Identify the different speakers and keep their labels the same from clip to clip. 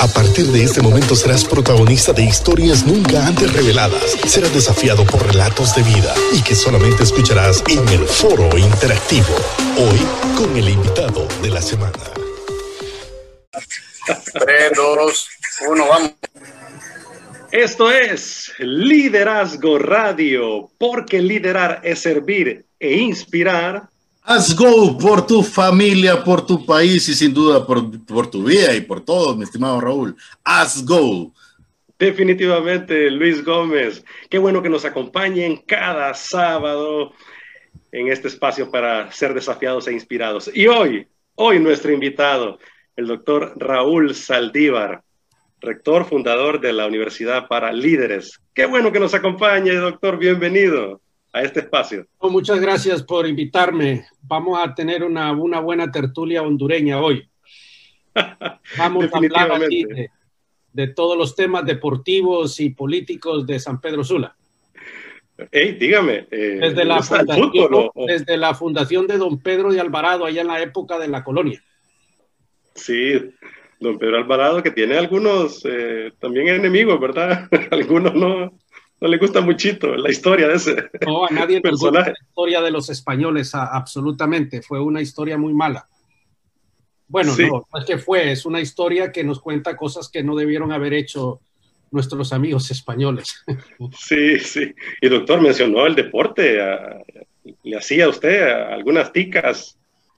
Speaker 1: A partir de este momento serás protagonista de historias nunca antes reveladas. Serás desafiado por relatos de vida y que solamente escucharás en el foro interactivo. Hoy con el invitado de la semana.
Speaker 2: 3, 2, 1, vamos.
Speaker 3: Esto es Liderazgo Radio, porque liderar es servir e inspirar.
Speaker 4: Haz go por tu familia, por tu país y sin duda por, por tu vida y por todo, mi estimado Raúl. Haz go.
Speaker 3: Definitivamente, Luis Gómez. Qué bueno que nos acompañen cada sábado en este espacio para ser desafiados e inspirados. Y hoy, hoy nuestro invitado, el doctor Raúl Saldívar rector fundador de la Universidad para Líderes. Qué bueno que nos acompañe, doctor. Bienvenido a este espacio.
Speaker 5: Muchas gracias por invitarme. Vamos a tener una, una buena tertulia hondureña hoy. Vamos a hablar de, de, todos los temas deportivos y políticos de San Pedro Sula.
Speaker 3: Hey, dígame.
Speaker 5: Eh, desde, la fundación, fútbol, desde la fundación de don Pedro de Alvarado, allá en la época de la colonia.
Speaker 3: Sí, don Pedro Alvarado, que tiene algunos eh, también enemigos, ¿verdad? algunos no, no le gusta muchito la historia de ese
Speaker 5: No, a nadie le gusta la historia de los españoles, absolutamente. Fue una historia muy mala. Bueno, no, no es que fue, es una historia que nos cuenta cosas que no debieron haber hecho nuestros amigos españoles.
Speaker 3: Sí, sí. Y doctor mencionó el deporte. ¿Le hacía usted algunas ticas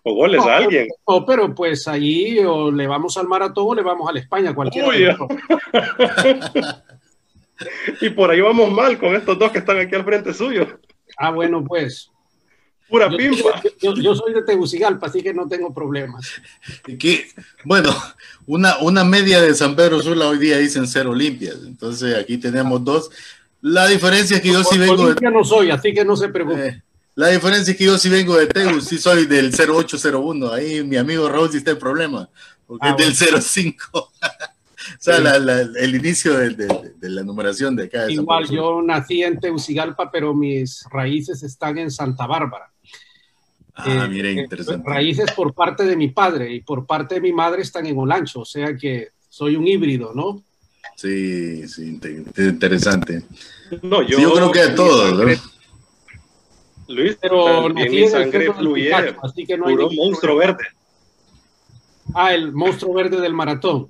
Speaker 3: o goles a alguien.
Speaker 5: No, pero pues ahí o le vamos al maratón o le vamos a la España, cualquiera.
Speaker 3: y por ahí vamos mal con estos dos que están aquí al frente suyo.
Speaker 5: Ah, bueno, pues.
Speaker 3: Pura pimpa.
Speaker 5: Yo, soy de Tegucigalpa, así que no tengo problemas.
Speaker 4: Que, bueno, una, una media de San Pedro Sula hoy día dicen ser Olimpias. Entonces aquí tenemos dos. La diferencia es que yo sí vengo
Speaker 5: Olimpia no soy, así que no se preocupe.
Speaker 4: Eh, la diferencia es que yo sí vengo de Tegus, sí soy del 0801. Ahí mi amigo Raúl sí está el problema, porque ah, es del 05. o sea, la, la, el inicio de, de, de, la numeración de acá.
Speaker 5: Igual, yo nací en Tegucigalpa, pero mis raíces están en Santa Bárbara.
Speaker 4: Ah, eh, mire, interesante.
Speaker 5: Raíces por parte de mi padre y por parte de mi madre están en Olancho, o sea que soy un híbrido, ¿no?
Speaker 4: Sí, sí, interesante.
Speaker 3: No, yo,
Speaker 4: sí, yo creo que de todos, ¿no?
Speaker 3: Luis, pero mi sangre fluye, así que no hay puro monstruo verde.
Speaker 5: Ah, el monstruo verde del maratón.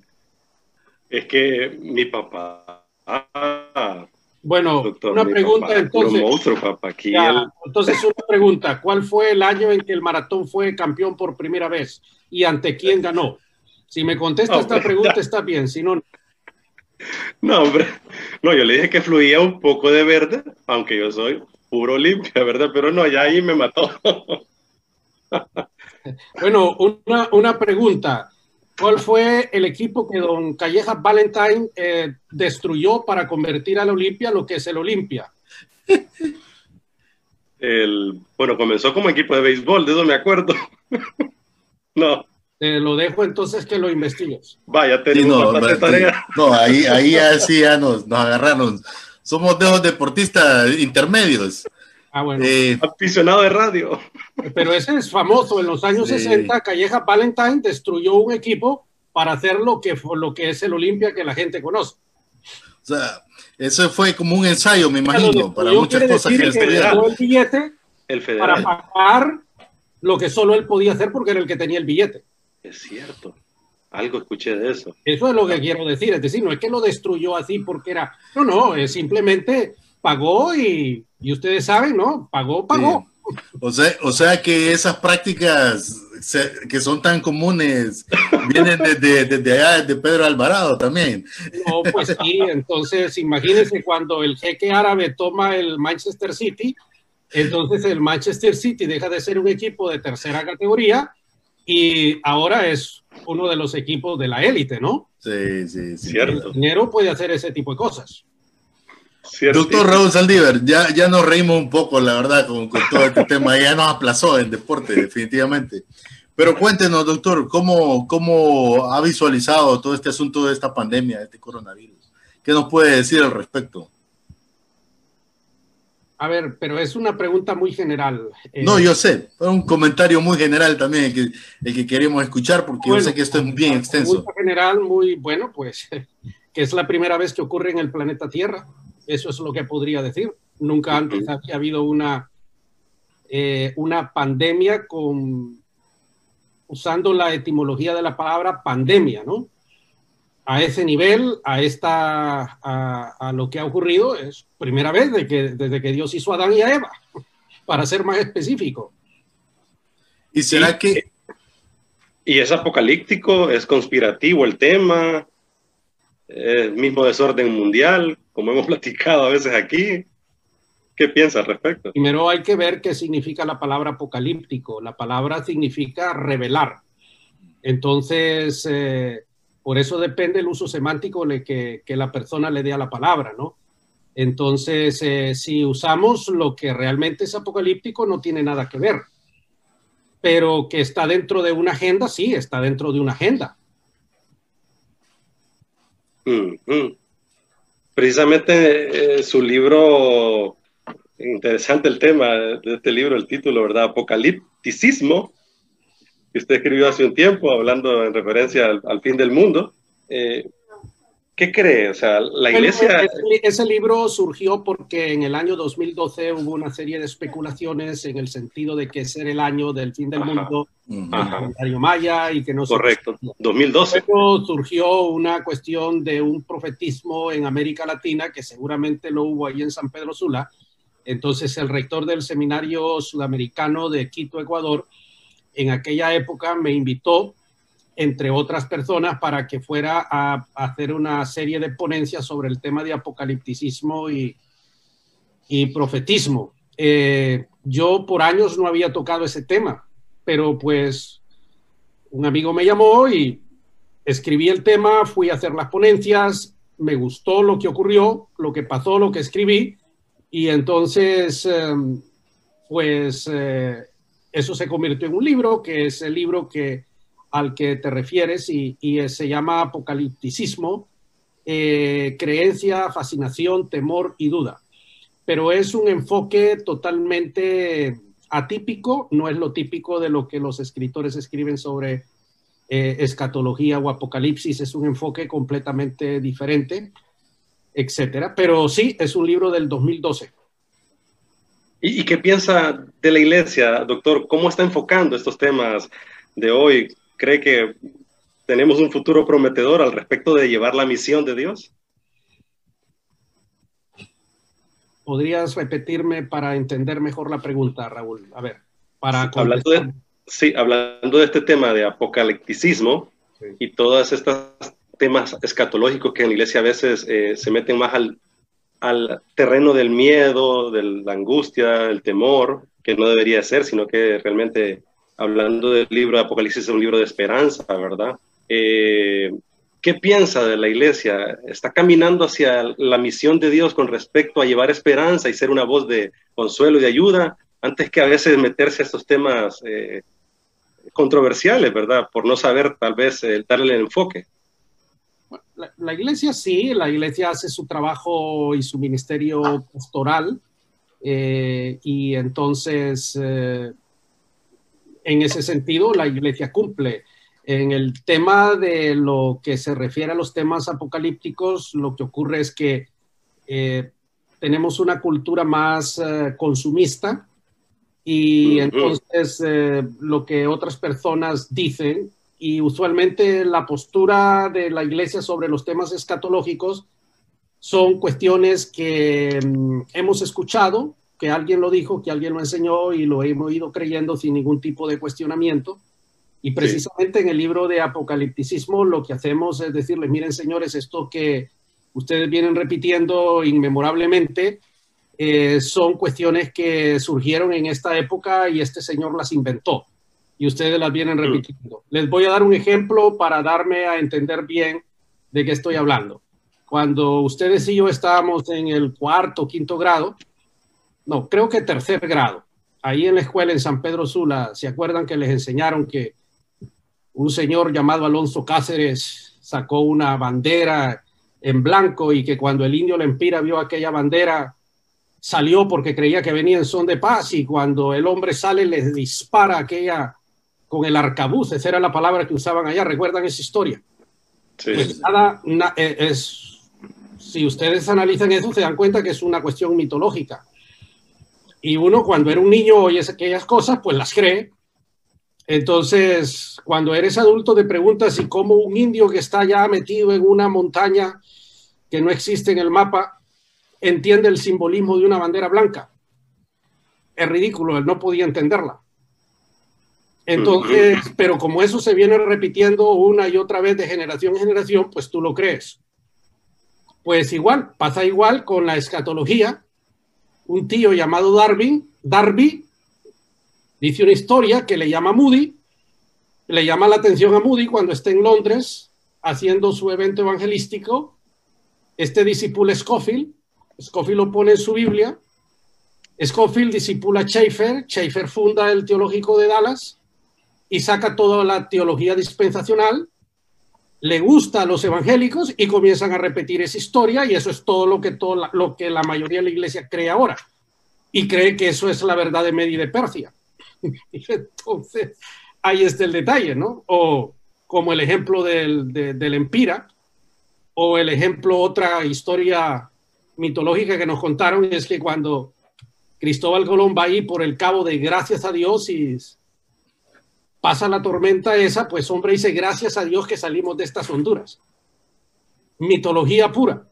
Speaker 3: Es que mi papá. Ah,
Speaker 5: bueno, doctor, una pregunta papá, entonces.
Speaker 3: Monstruo, papá. Aquí
Speaker 5: ya, el... Entonces, una pregunta. ¿Cuál fue el año en que el maratón fue campeón por primera vez? ¿Y ante quién ganó? Si me contesta esta pregunta, está bien. Si no.
Speaker 3: No, hombre. No, yo le dije que fluía un poco de verde, aunque yo soy puro limpia, ¿verdad? Pero no, ya ahí me mató.
Speaker 5: bueno, una, una, pregunta. ¿Cuál fue el equipo que don Calleja Valentine eh, destruyó para convertir a la Olimpia lo que es el Olimpia?
Speaker 3: El, bueno, comenzó como equipo de béisbol, de eso me acuerdo. no.
Speaker 5: Te lo dejo entonces que lo investigues.
Speaker 3: Vaya, tenemos sí, no, tarea.
Speaker 4: No, ahí, ahí así ya nos, nos agarraron somos de los deportistas intermedios.
Speaker 5: Ah, bueno.
Speaker 3: Eh, Aficionado de radio.
Speaker 5: Pero ese es famoso. En los años sí. 60, Calleja Valentine destruyó un equipo para hacer lo que, lo que es el Olimpia que la gente conoce.
Speaker 4: O sea, eso fue como un ensayo, me imagino, para muchas cosas que,
Speaker 5: que el billete el para pagar lo que solo él podía hacer porque era el que tenía el billete.
Speaker 3: Es cierto. Algo escuché de eso.
Speaker 5: Eso es lo que quiero decir. Es decir, no es que lo destruyó así porque era. No, no, es simplemente pagó y, y ustedes saben, ¿no? Pagó, pagó.
Speaker 4: Sí. O, sea, o sea que esas prácticas se, que son tan comunes vienen desde, desde allá, de Pedro Alvarado también.
Speaker 5: No, pues sí, entonces imagínense cuando el jeque árabe toma el Manchester City, entonces el Manchester City deja de ser un equipo de tercera categoría y ahora es uno de los equipos de la élite, ¿no?
Speaker 4: Sí, sí, sí.
Speaker 3: Cierto.
Speaker 5: El dinero puede hacer ese tipo de cosas.
Speaker 4: Cierto. Doctor Raúl Saldívar, ya, ya nos reímos un poco, la verdad, con, con todo este tema. Ya nos aplazó en deporte, definitivamente. Pero cuéntenos, doctor, ¿cómo, ¿cómo ha visualizado todo este asunto de esta pandemia, de este coronavirus? ¿Qué nos puede decir al respecto?
Speaker 5: A ver, pero es una pregunta muy general.
Speaker 4: Eh. no, yo sé, un comentario muy general también el que, el que queremos escuchar porque yo sé que esto es bien extenso.
Speaker 5: general muy bueno, pues que es la primera vez que ocurre en el planeta Tierra. Eso es lo que podría decir. Nunca antes había habido una, eh, una pandemia con, usando la etimología de la palabra pandemia, ¿no? A ese nivel, a, esta, a, lo que ha ocurrido, es primera vez de que, desde que Dios hizo a Adán y a Eva, para ser más específico.
Speaker 4: ¿Y será que...
Speaker 3: Y es apocalíptico, es conspirativo el tema, el mismo desorden mundial, como hemos platicado a veces aquí. ¿Qué piensa al respecto?
Speaker 5: Primero hay que ver qué significa la palabra apocalíptico. La palabra significa revelar. Entonces, eh, por eso depende el uso semántico que, que, la persona le dé a la palabra, ¿no? Entonces, eh, si usamos lo que realmente es apocalíptico, no tiene nada que ver. Pero que está dentro de una agenda, sí, está dentro de una agenda.
Speaker 3: Precisamente eh, su libro, interesante el tema de este libro, el título, ¿verdad? Apocalipticismo, que usted escribió hace un tiempo, hablando en referencia al, fin del mundo. Eh, ¿Qué cree? O sea, la iglesia...
Speaker 5: Ese, libro surgió porque en el año 2012 hubo una serie de especulaciones en el sentido de que ser el año del fin del mundo, el calendario maya y que no...
Speaker 3: Correcto, 2012.
Speaker 5: Luego surgió una cuestión de un profetismo en América Latina que seguramente lo hubo ahí en San Pedro Sula. Entonces el rector del seminario sudamericano de Quito, Ecuador, en aquella época me invitó entre otras personas, para que fuera a, hacer una serie de ponencias sobre el tema de apocalipticismo y, profetismo. Eh, yo por años no había tocado ese tema, pero pues un amigo me llamó y escribí el tema, fui a hacer las ponencias, me gustó lo que ocurrió, lo que pasó, lo que escribí, y entonces, em, pues eh, eso se convirtió en un libro, que es el libro que al que te refieres y, se llama apocalipticismo, eh, creencia, fascinación, temor y duda. Pero es un enfoque totalmente atípico, no es lo típico de lo que los escritores escriben sobre eh, escatología o apocalipsis, es un enfoque completamente diferente, etcétera. Pero sí, es un libro del 2012.
Speaker 3: ¿Y, ¿Y, qué piensa de la iglesia, doctor? ¿Cómo está enfocando estos temas de hoy? Cree que tenemos un futuro prometedor al respecto de llevar la misión de Dios?
Speaker 5: ¿Podrías repetirme para entender mejor la pregunta, Raúl? A ver, para...
Speaker 3: Sí, hablando de, sí, hablando de este tema de apocalipticismo y todos estos temas escatológicos que en la iglesia a veces eh, se meten más al, al terreno del miedo, de la angustia, el temor, que no debería ser, sino que realmente hablando del libro de Apocalipsis, es un libro de esperanza, ¿verdad? Eh, ¿Qué piensa de la iglesia? ¿Está caminando hacia la misión de Dios con respecto a llevar esperanza y ser una voz de consuelo y de ayuda, antes que a veces meterse a estos temas eh, controversiales, ¿verdad? Por no saber tal vez eh, darle el enfoque.
Speaker 5: La, iglesia sí, la iglesia hace su trabajo y su ministerio pastoral y entonces en ese sentido, la iglesia cumple. En el tema de lo que se refiere a los temas apocalípticos, lo que ocurre es que eh, tenemos una cultura más eh, consumista y entonces eh, lo que otras personas dicen y usualmente la postura de la iglesia sobre los temas escatológicos son cuestiones que mm, hemos escuchado, que alguien lo dijo, que alguien lo enseñó y lo hemos ido creyendo sin ningún tipo de cuestionamiento. Y precisamente en el libro de Apocalipticismo lo que hacemos es decirles, miren señores, esto que ustedes vienen repitiendo inmemorablemente eh, son cuestiones que surgieron en esta época y este señor las inventó y ustedes las vienen mm. repitiendo. Les voy a dar un ejemplo para darme a entender bien de qué estoy hablando. Cuando ustedes y yo estábamos en el cuarto, quinto grado, no, creo que tercer grado. Ahí en la escuela en San Pedro Sula, ¿se acuerdan que les enseñaron que un señor llamado Alonso Cáceres sacó una bandera en blanco y que cuando el indio Lempira vio aquella bandera, salió porque creía que venía en son de paz y cuando el hombre sale le dispara aquella con el arcabuz, esa era la palabra que usaban allá, ¿recuerdan esa historia? Sí. Pues nada, eh, es, si ustedes analizan eso se dan cuenta que es una cuestión mitológica. Y uno cuando era un niño oye aquellas cosas, pues las cree. Entonces, cuando eres adulto te preguntas si como un indio que está ya metido en una montaña que no existe en el mapa entiende el simbolismo de una bandera blanca. Es ridículo, él no podía entenderla. Entonces, pero como eso se viene repitiendo una y otra vez de generación en generación, pues tú lo crees. Pues igual, pasa igual con la escatología. Un tío llamado Darwin, Darby, dice una historia que le llama Moody, le llama la atención a Moody cuando está en Londres haciendo su evento evangelístico. Este discípulo Scofield, Scofield lo pone en su Biblia. Scofield discipula a Schaeffer, Schaeffer funda el Teológico de Dallas y saca toda la teología dispensacional, le gusta a los evangélicos y comienzan a repetir esa historia y eso es todo lo que, todo lo que la mayoría de la iglesia cree ahora y cree que eso es la verdad de Media y de Persia. entonces, ahí está el detalle, ¿no? O como el ejemplo del, del Empira, o el ejemplo, otra historia mitológica que nos contaron, es que cuando Cristóbal Colón va ahí por el cabo de gracias a Dios y pasa la tormenta esa, pues hombre dice gracias a Dios que salimos de estas Honduras. Mitología pura.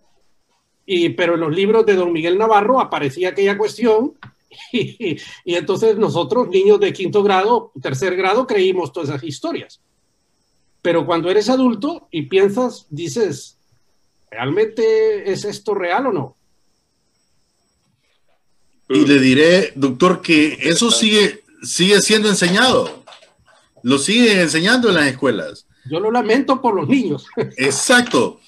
Speaker 5: Y, pero en los libros de don Miguel Navarro aparecía aquella cuestión y, entonces nosotros, niños de quinto grado, tercer grado, creímos todas esas historias. Pero cuando eres adulto y piensas, dices, ¿realmente es esto real o no?
Speaker 4: Y le diré, doctor, que eso sigue, sigue siendo enseñado. Lo siguen enseñando en las escuelas.
Speaker 5: Yo lo lamento por los niños.
Speaker 4: Exacto.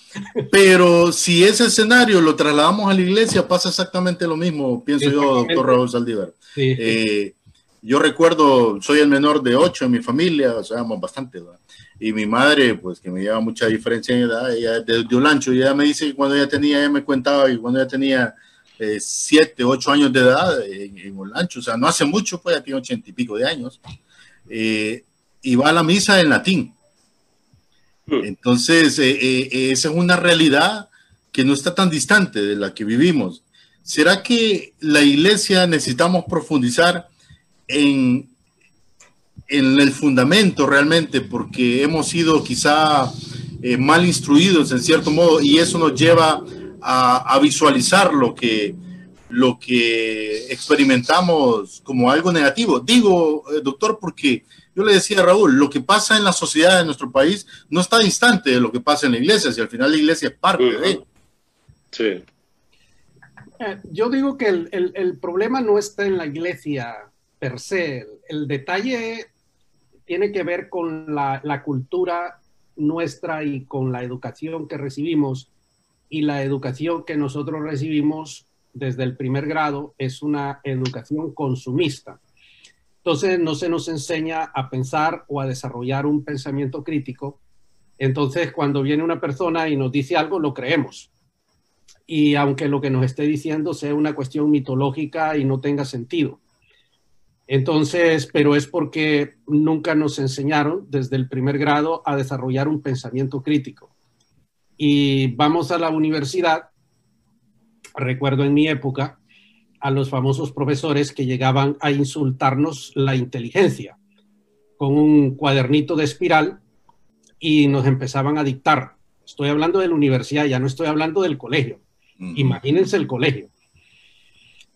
Speaker 4: Pero si ese escenario lo trasladamos a la iglesia, pasa exactamente lo mismo, pienso yo, doctor Raúl Saldívar. Eh, yo recuerdo, soy el menor de ocho en mi familia, o sea, bastante, Y mi madre, pues que me lleva mucha diferencia en edad, ella de, de Olancho, y ella me dice que cuando ella tenía, ella me contaba, y cuando ella tenía eh, siete, ocho años de edad en, en, Olancho, o sea, no hace mucho, pues ya tiene ochenta y pico de años, eh, y va a la misa en latín. Hmm. Entonces, eh, eh, esa es una realidad que no está tan distante de la que vivimos. ¿Será que la iglesia necesitamos profundizar en, en el fundamento realmente porque hemos sido quizá eh, mal instruidos en cierto modo y eso nos lleva a, a, visualizar lo que, lo que experimentamos como algo negativo? Digo, doctor, porque yo le decía a Raúl, lo que pasa en la sociedad de nuestro país no está distante de lo que pasa en la iglesia, si al final la iglesia es parte de.
Speaker 3: Sí.
Speaker 5: Eh, yo digo que el, el, el, problema no está en la iglesia per se. El, el detalle tiene que ver con la, la, cultura nuestra y con la educación que recibimos. Y la educación que nosotros recibimos desde el primer grado es una educación consumista. Entonces no se nos enseña a pensar o a desarrollar un pensamiento crítico. Entonces cuando viene una persona y nos dice algo, lo creemos. Y aunque lo que nos esté diciendo sea una cuestión mitológica y no tenga sentido. Entonces, pero es porque nunca nos enseñaron desde el primer grado a desarrollar un pensamiento crítico. Y vamos a la universidad, recuerdo en mi época, a los famosos profesores que llegaban a insultarnos la inteligencia con un cuadernito de espiral y nos empezaban a dictar. Estoy hablando de la universidad, ya no estoy hablando del colegio. Imagínense el colegio.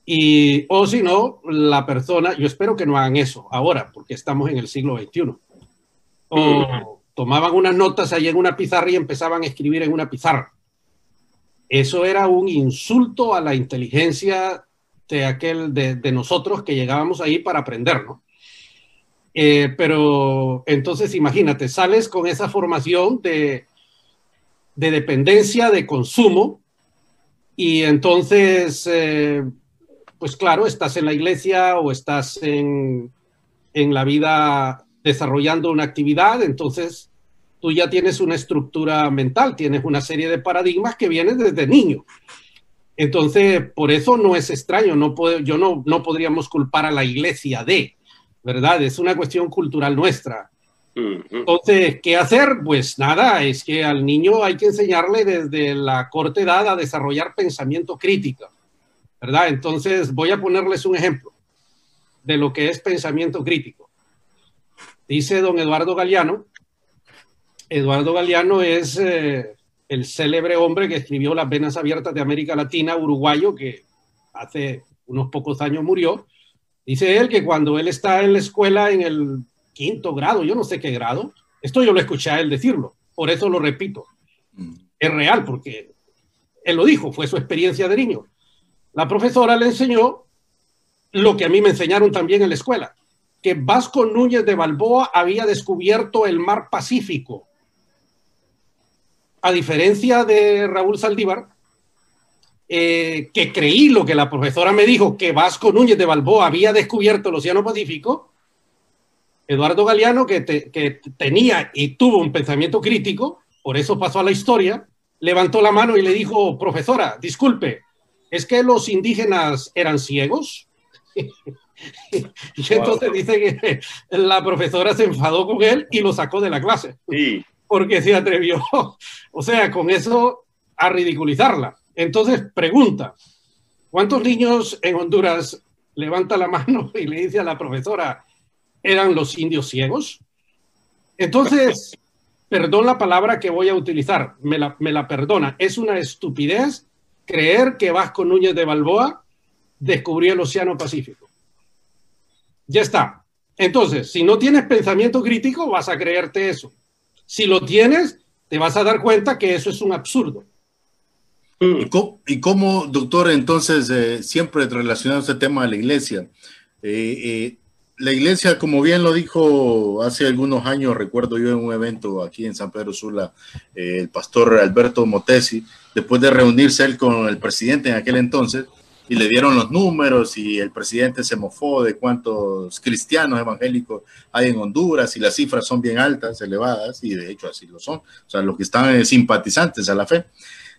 Speaker 5: Y, o si no, la persona, yo espero que no hagan eso ahora, porque estamos en el siglo XXI. O tomaban unas notas ahí en una pizarra y empezaban a escribir en una pizarra. Eso era un insulto a la inteligencia de aquel de, nosotros que llegábamos ahí para aprender, ¿no? Eh, pero entonces imagínate, sales con esa formación de, de dependencia, de consumo, y entonces, eh, pues claro, estás en la iglesia o estás en, en la vida desarrollando una actividad, entonces tú ya tienes una estructura mental, tienes una serie de paradigmas que vienen desde niño. Entonces, por eso no es extraño, no puedo, yo no, no podríamos culpar a la iglesia de, ¿verdad? Es una cuestión cultural nuestra. Entonces, ¿qué hacer? Pues nada, es que al niño hay que enseñarle desde la corta edad a desarrollar pensamiento crítico, ¿verdad? Entonces, voy a ponerles un ejemplo de lo que es pensamiento crítico. Dice don Eduardo Galeano, Eduardo Galeano es eh, el célebre hombre que escribió Las Venas Abiertas de América Latina, uruguayo, que hace unos pocos años murió. Dice él que cuando él está en la escuela en el quinto grado, yo no sé qué grado, esto yo lo escuché a él decirlo, por eso lo repito. Mm. Es real, porque él lo dijo, fue su experiencia de niño. La profesora le enseñó lo que a mí me enseñaron también en la escuela, que Vasco Núñez de Balboa había descubierto el mar Pacífico. A diferencia de Raúl Saldívar, eh, que creí lo que la profesora me dijo, que Vasco Núñez de Balboa había descubierto el Océano Pacífico, Eduardo Galeano, que, que tenía y tuvo un pensamiento crítico, por eso pasó a la historia, levantó la mano y le dijo, profesora, disculpe, ¿es que los indígenas eran ciegos? y entonces dice que la profesora se enfadó con él y lo sacó de la clase. Sí. Porque se atrevió, o sea, con eso a ridiculizarla. Entonces pregunta, ¿cuántos niños en Honduras levanta la mano y le dice a la profesora, eran los indios ciegos? Entonces, perdón la palabra que voy a utilizar, me la, me la perdona, es una estupidez creer que Vasco Núñez de Balboa descubrió el Océano Pacífico. Ya está. Entonces, si no tienes pensamiento crítico, vas a creerte eso. Si lo tienes, te vas a dar cuenta que eso es un absurdo.
Speaker 4: ¿Y cómo, doctor, entonces, eh, siempre relacionado este tema de la iglesia? Eh, eh, la iglesia, como bien lo dijo hace algunos años, recuerdo yo en un evento aquí en San Pedro Sula, el pastor Alberto Motesi, después de reunirse él con el presidente en aquel entonces, y le dieron los números y el presidente se mofó de cuántos cristianos evangélicos hay en Honduras y las cifras son bien altas, elevadas, y de hecho así lo son, o sea, los que están simpatizantes a la fe.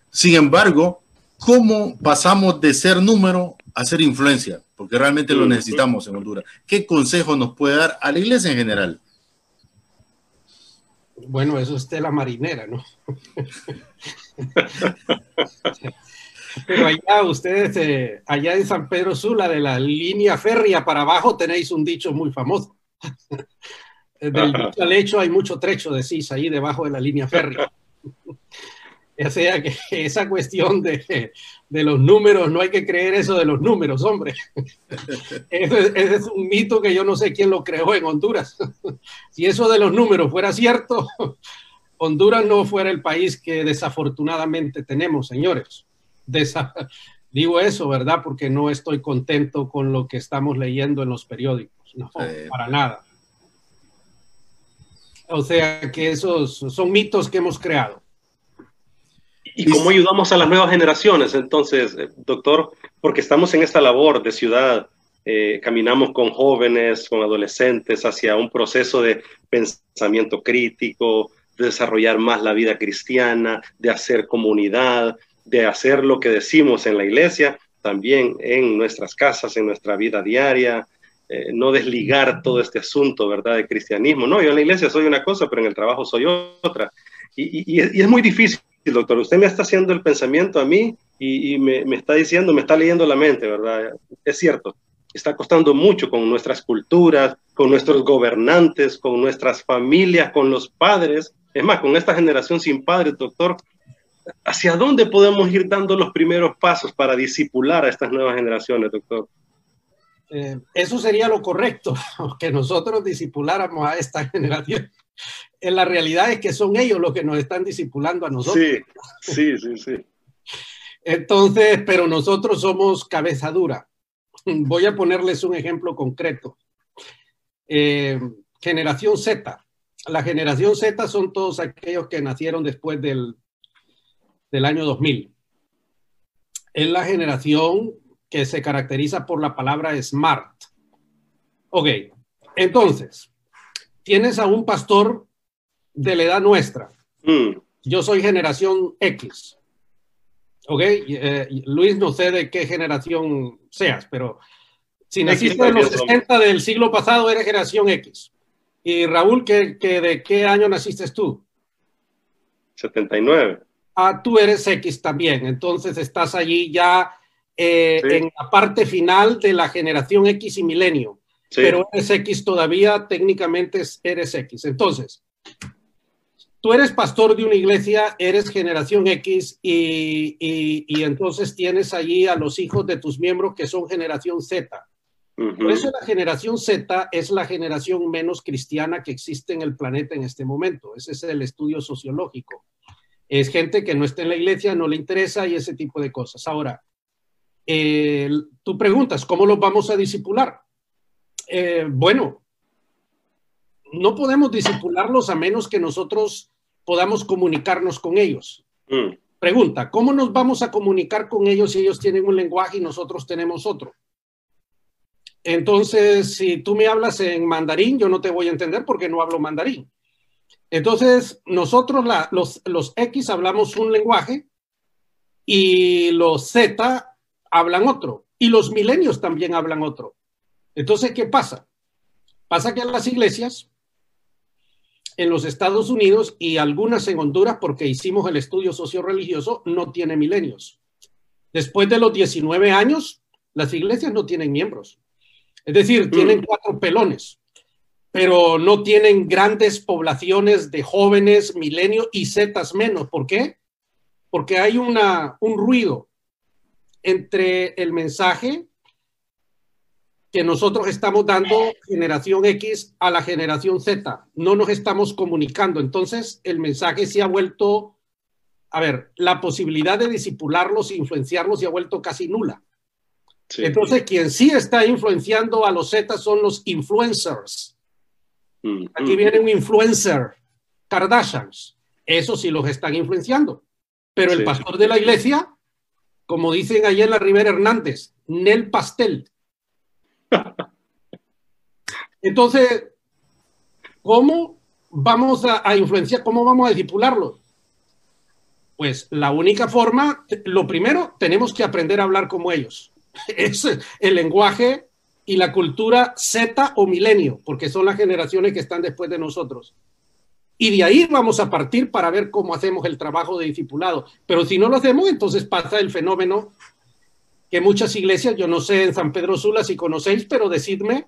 Speaker 4: Sin embargo, ¿cómo pasamos de ser número a ser influencia? Porque realmente lo necesitamos en Honduras. ¿Qué consejo nos puede dar a la iglesia en general?
Speaker 5: Bueno, eso es la marinera, ¿no? Pero allá ustedes, eh, allá en San Pedro Sula, de la línea férrea para abajo, tenéis un dicho muy famoso. Del dicho al hecho hay mucho trecho, decís, ahí debajo de la línea férrea. O sea que esa cuestión de, de, los números, no hay que creer eso de los números, hombre. Ese, ese, es un mito que yo no sé quién lo creó en Honduras. Si eso de los números fuera cierto, Honduras no fuera el país que desafortunadamente tenemos, señores digo eso, ¿verdad? Porque no estoy contento con lo que estamos leyendo en los periódicos, no, para nada. O sea que esos son mitos que hemos creado.
Speaker 3: ¿Y cómo ayudamos a las nuevas generaciones entonces, eh, doctor? Porque estamos en esta labor de ciudad, eh, caminamos con jóvenes, con adolescentes hacia un proceso de pensamiento crítico, de desarrollar más la vida cristiana, de hacer comunidad, de hacer lo que decimos en la iglesia, también en nuestras casas, en nuestra vida diaria, eh, no desligar todo este asunto, ¿verdad?, de cristianismo. No, yo en la iglesia soy una cosa, pero en el trabajo soy otra. Y, es muy difícil, doctor. Usted me está haciendo el pensamiento a mí y, me, me, está diciendo, me está leyendo la mente, ¿verdad? Es cierto, está costando mucho con nuestras culturas, con nuestros gobernantes, con nuestras familias, con los padres. Es más, con esta generación sin padres, doctor, ¿hacia dónde podemos ir dando los primeros pasos para disipular a estas nuevas generaciones, doctor?
Speaker 5: Eh, eso sería lo correcto, que nosotros disipuláramos a esta generación. En la realidad es que son ellos los que nos están disipulando a nosotros.
Speaker 3: Sí, sí, sí, sí.
Speaker 5: Entonces, pero nosotros somos cabeza dura. Voy a ponerles un ejemplo concreto. Eh, generación Z. La generación Z son todos aquellos que nacieron después del del año 2000. Es la generación que se caracteriza por la palabra smart. Ok, entonces, tienes a un pastor de la edad nuestra. Mm. Yo soy generación X. Ok, eh, Luis, no sé de qué generación seas, pero si naciste en los 60 del siglo pasado, eres generación X. Y Raúl, ¿qué, de qué año naciste tú?
Speaker 3: 79.
Speaker 5: Ah, tú eres X también, entonces estás allí ya eh, en la parte final de la generación X y milenio, pero eres X todavía, técnicamente eres X. Entonces, tú eres pastor de una iglesia, eres generación X y, y, entonces tienes allí a los hijos de tus miembros que son generación Z. Por eso la generación Z es la generación menos cristiana que existe en el planeta en este momento. Ese es el estudio sociológico. Es gente que no está en la iglesia, no le interesa y ese tipo de cosas. Ahora, eh, tú preguntas, ¿cómo los vamos a disipular? Eh, bueno, no podemos disipularlos a menos que nosotros podamos comunicarnos con ellos. Mm. Pregunta, ¿cómo nos vamos a comunicar con ellos si ellos tienen un lenguaje y nosotros tenemos otro? Entonces, si tú me hablas en mandarín, yo no te voy a entender porque no hablo mandarín. Entonces, nosotros, los, los X, hablamos un lenguaje y los Z hablan otro. Y los milenios también hablan otro. Entonces, ¿qué pasa? Pasa que las iglesias, en los Estados Unidos y algunas en Honduras, porque hicimos el estudio socio-religioso, no tiene milenios. Después de los 19 años, las iglesias no tienen miembros. Es decir, tienen mm. cuatro pelones, pero no tienen grandes poblaciones de jóvenes, milenios y zetas menos. ¿Por qué? Porque hay una, un ruido entre el mensaje que nosotros estamos dando generación X a la generación Z. No nos estamos comunicando. Entonces, el mensaje se ha vuelto, a ver, la posibilidad de disipularlos e influenciarlos se ha vuelto casi nula. Entonces, quien sí está influenciando a los Z son los influencers. Mm, Aquí mm. viene un influencer, Kardashians. Eso sí los están influenciando. Pero el pastor de la iglesia, como dicen allá en la Rivera Hernández, Nel Pastel. Entonces, ¿cómo vamos a, a influenciar? ¿Cómo vamos a discipularlos? Pues la única forma, lo primero, tenemos que aprender a hablar como ellos. es el lenguaje y la cultura Z o milenio, porque son las generaciones que están después de nosotros. Y de ahí vamos a partir para ver cómo hacemos el trabajo de discipulado. Pero si no lo hacemos, entonces pasa el fenómeno que muchas iglesias, yo no sé en San Pedro Sula si conocéis, pero decidme,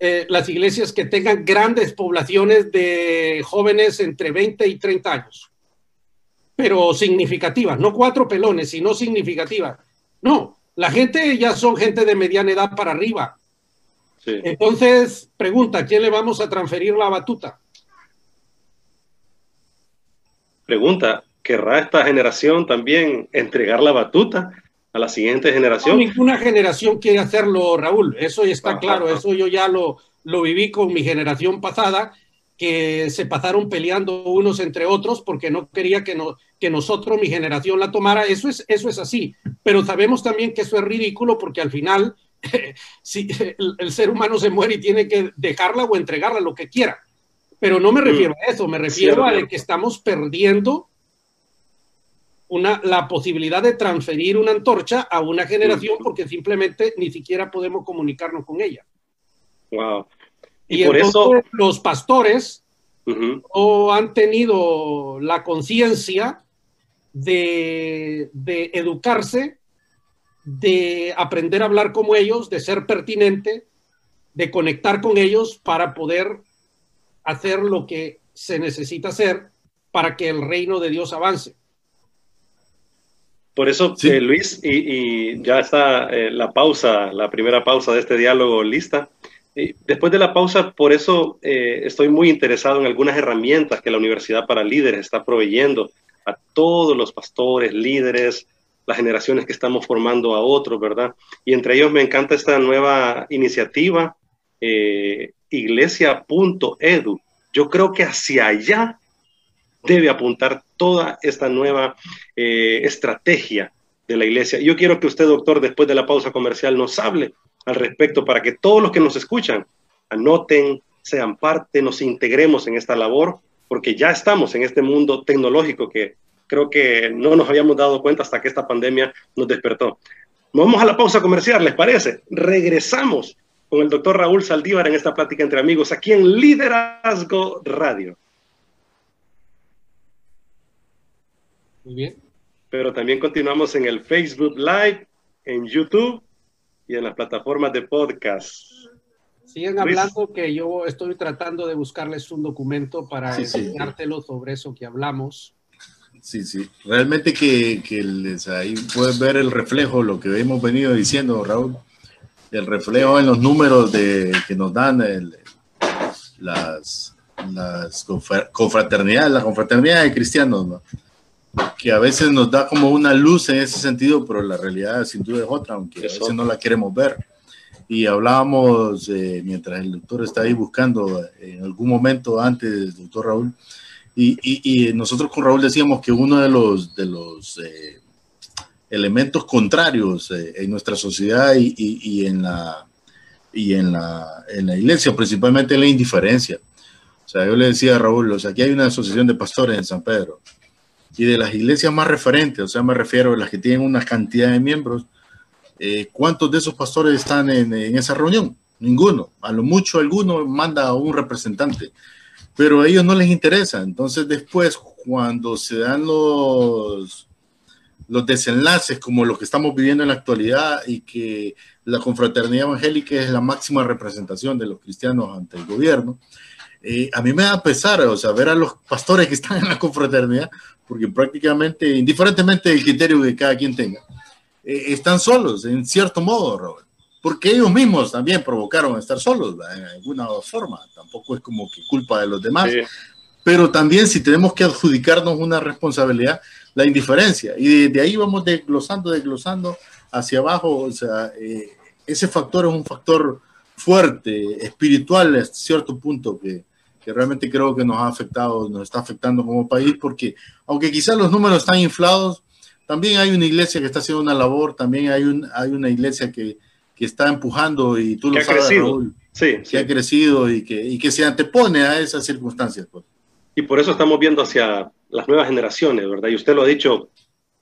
Speaker 5: eh, las iglesias que tengan grandes poblaciones de jóvenes entre 20 y 30 años, pero significativas, no cuatro pelones, sino significativas. No, la gente ya son gente de mediana edad para arriba. Entonces, pregunta, ¿quién le vamos a transferir la batuta?
Speaker 3: Pregunta, ¿querrá esta generación también entregar la batuta a la siguiente generación?
Speaker 5: No, ninguna generación quiere hacerlo, Raúl. Eso está claro. Eso yo ya lo, lo viví con mi generación pasada que se pasaron peleando unos entre otros porque no quería que, no, que nosotros, mi generación, la tomara. Eso es, eso es así. Pero sabemos también que eso es ridículo porque al final si el, ser humano se muere y tiene que dejarla o entregarla, lo que quiera. Pero no me mm. refiero a eso, me refiero a que estamos perdiendo una, la posibilidad de transferir una antorcha a una generación mm. porque simplemente ni siquiera podemos comunicarnos con ella.
Speaker 3: Wow.
Speaker 5: Y, por eso los pastores o han tenido la conciencia de, educarse, de aprender a hablar como ellos, de ser pertinente, de conectar con ellos para poder hacer lo que se necesita hacer para que el reino de Dios avance.
Speaker 3: Por eso, eh, Luis, y, ya está eh, la pausa, la primera pausa de este diálogo lista. Después de la pausa, por eso eh, estoy muy interesado en algunas herramientas que la Universidad para Líderes está proveyendo a todos los pastores, líderes, las generaciones que estamos formando a otros, ¿verdad? Y entre ellos me encanta esta nueva iniciativa, eh, iglesia.edu. Yo creo que hacia allá debe apuntar toda esta nueva eh, estrategia de la iglesia. Yo quiero que usted, doctor, después de la pausa comercial, nos hable al respecto para que todos los que nos escuchan anoten, sean parte, nos integremos en esta labor, porque ya estamos en este mundo tecnológico que creo que no nos habíamos dado cuenta hasta que esta pandemia nos despertó. Vamos a la pausa comercial, ¿les parece? Regresamos con el doctor Raúl Saldívar en esta plática entre amigos aquí en Liderazgo Radio.
Speaker 5: Muy bien.
Speaker 3: Pero también continuamos en el Facebook Live, en YouTube y en las plataformas de podcast.
Speaker 5: Siguen hablando que yo estoy tratando de buscarles un documento para enseñártelo sobre eso que hablamos.
Speaker 4: Sí, sí. Realmente que, que les, ahí pueden ver el reflejo, lo que hemos venido diciendo, Raúl. El reflejo en los números de, que nos dan las, las confraternidades, la confraternidad de cristianos, ¿no? Que a veces nos da como una luz en ese sentido, pero la realidad sin duda es otra, aunque a veces no la queremos ver. Y hablábamos, eh, mientras el doctor está ahí buscando, en algún momento antes, doctor Raúl, y, nosotros con Raúl decíamos que uno de los, de los eh, elementos contrarios eh, en nuestra sociedad y, en la, y en, la, en la iglesia, principalmente la indiferencia. O sea, yo le decía a Raúl, o sea, aquí hay una asociación de pastores en San Pedro y de las iglesias más referentes, o sea, me refiero a las que tienen una cantidad de miembros, eh, ¿cuántos de esos pastores están en, esa reunión? Ninguno. A lo mucho alguno manda a un representante pero a ellos no les interesa. Entonces después, cuando se dan los, los desenlaces como los que estamos viviendo en la actualidad y que la confraternidad evangélica es la máxima representación de los cristianos ante el gobierno, eh, a mí me da pesar, o sea, ver a los pastores que están en la confraternidad, porque prácticamente, indiferentemente del criterio que cada quien tenga, eh, están solos, en cierto modo, Robert. Porque ellos mismos también provocaron estar solos en alguna forma, tampoco es como que culpa de los demás, pero también si tenemos que adjudicarnos una responsabilidad, la indiferencia, y de, ahí vamos desglosando, desglosando hacia abajo, o sea, eh, ese factor es un factor fuerte, espiritual a cierto punto que, que realmente creo que nos ha afectado, nos está afectando como país, porque aunque quizás los números están inflados, también hay una iglesia que está haciendo una labor, también hay, un, hay una iglesia que, que está empujando y tú lo sabes, Raúl, sí, que ha crecido y que, y que se antepone a esas circunstancias. Pues.
Speaker 3: Y por eso estamos viendo hacia las nuevas generaciones, ¿verdad? Y usted lo ha dicho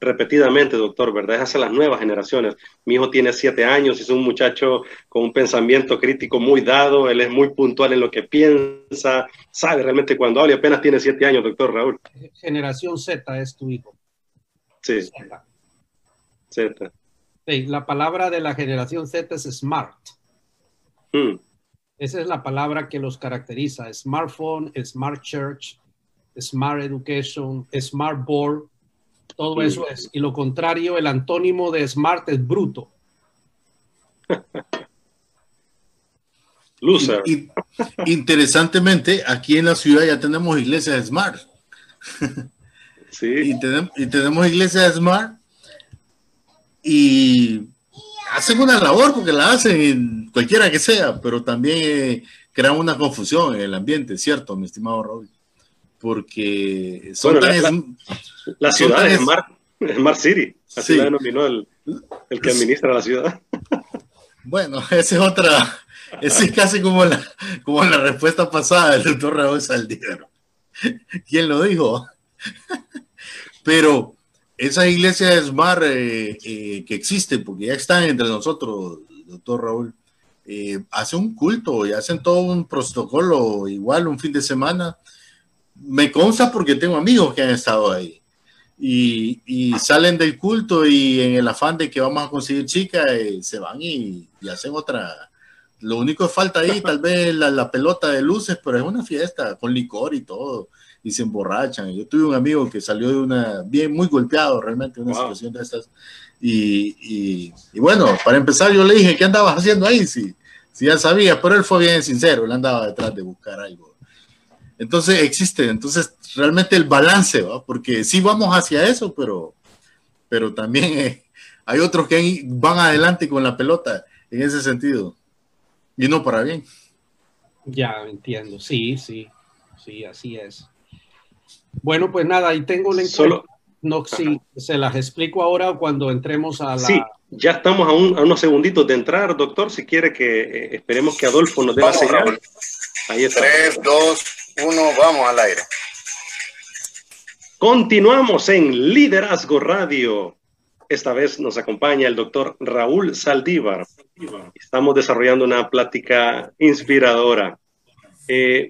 Speaker 3: repetidamente, doctor, ¿verdad? Es hacia las nuevas generaciones. Mi hijo tiene siete años, es un muchacho con un pensamiento crítico muy dado, él es muy puntual en lo que piensa, sabe realmente cuando habla y apenas tiene siete años, doctor Raúl.
Speaker 5: Generación Z es tu hijo.
Speaker 3: Sí. Z. Z
Speaker 5: la palabra de la generación Z es smart. Hmm. Esa es la palabra que los caracteriza. Smartphone, Smart Church, Smart Education, Smart Board, todo eso es. Y lo contrario, el antónimo de smart es bruto.
Speaker 3: Loser.
Speaker 4: interesantemente, aquí en la ciudad ya tenemos iglesias smart. Sí. y, tenemos, y tenemos iglesias smart y hacen una labor porque la hacen cualquiera que sea, pero también eh, crean una confusión en el ambiente, ¿cierto, mi estimado Raúl? Porque son
Speaker 3: la, ciudad es Smart, City, así la denominó el, el que administra la ciudad.
Speaker 4: Bueno, esa es otra, esa es casi como la, como la respuesta pasada del doctor Raúl Saldívar. ¿Quién lo dijo? Pero esa iglesia Smart eh, eh, que existe, porque ya están entre nosotros, doctor Raúl, eh, hace un culto y hacen todo un protocolo, igual un fin de semana. Me consta porque tengo amigos que han estado ahí. Y, salen del culto y en el afán de que vamos a conseguir chicas, se van y, hacen otra. Lo único que falta ahí, tal vez la, la pelota de luces, pero es una fiesta con licor y todo y se emborrachan. Yo tuve un amigo que salió de una, bien, muy golpeado realmente, una situación de estas. Y, y, bueno, para empezar yo le dije, ¿qué andabas haciendo ahí? Si, si ya sabía, pero él fue bien sincero, él andaba detrás de buscar algo. Entonces existe, entonces realmente el balance, ¿va? porque sí vamos hacia eso, pero, pero también eh, hay otros que van adelante con la pelota en ese sentido, y no para bien.
Speaker 5: Ya entiendo, sí, sí, sí, así es. Bueno, pues nada, ahí tengo la Solo... No, si se las explico ahora cuando entremos a la...
Speaker 3: Sí, ya estamos a, unos segunditos de entrar, doctor. Si quiere que eh, esperemos que Adolfo nos dé la señal.
Speaker 2: Ahí está. 3, 2, 1, vamos al aire.
Speaker 3: Continuamos en Liderazgo Radio. Esta vez nos acompaña el doctor Raúl Saldívar. Estamos desarrollando una plática inspiradora.
Speaker 4: Eh,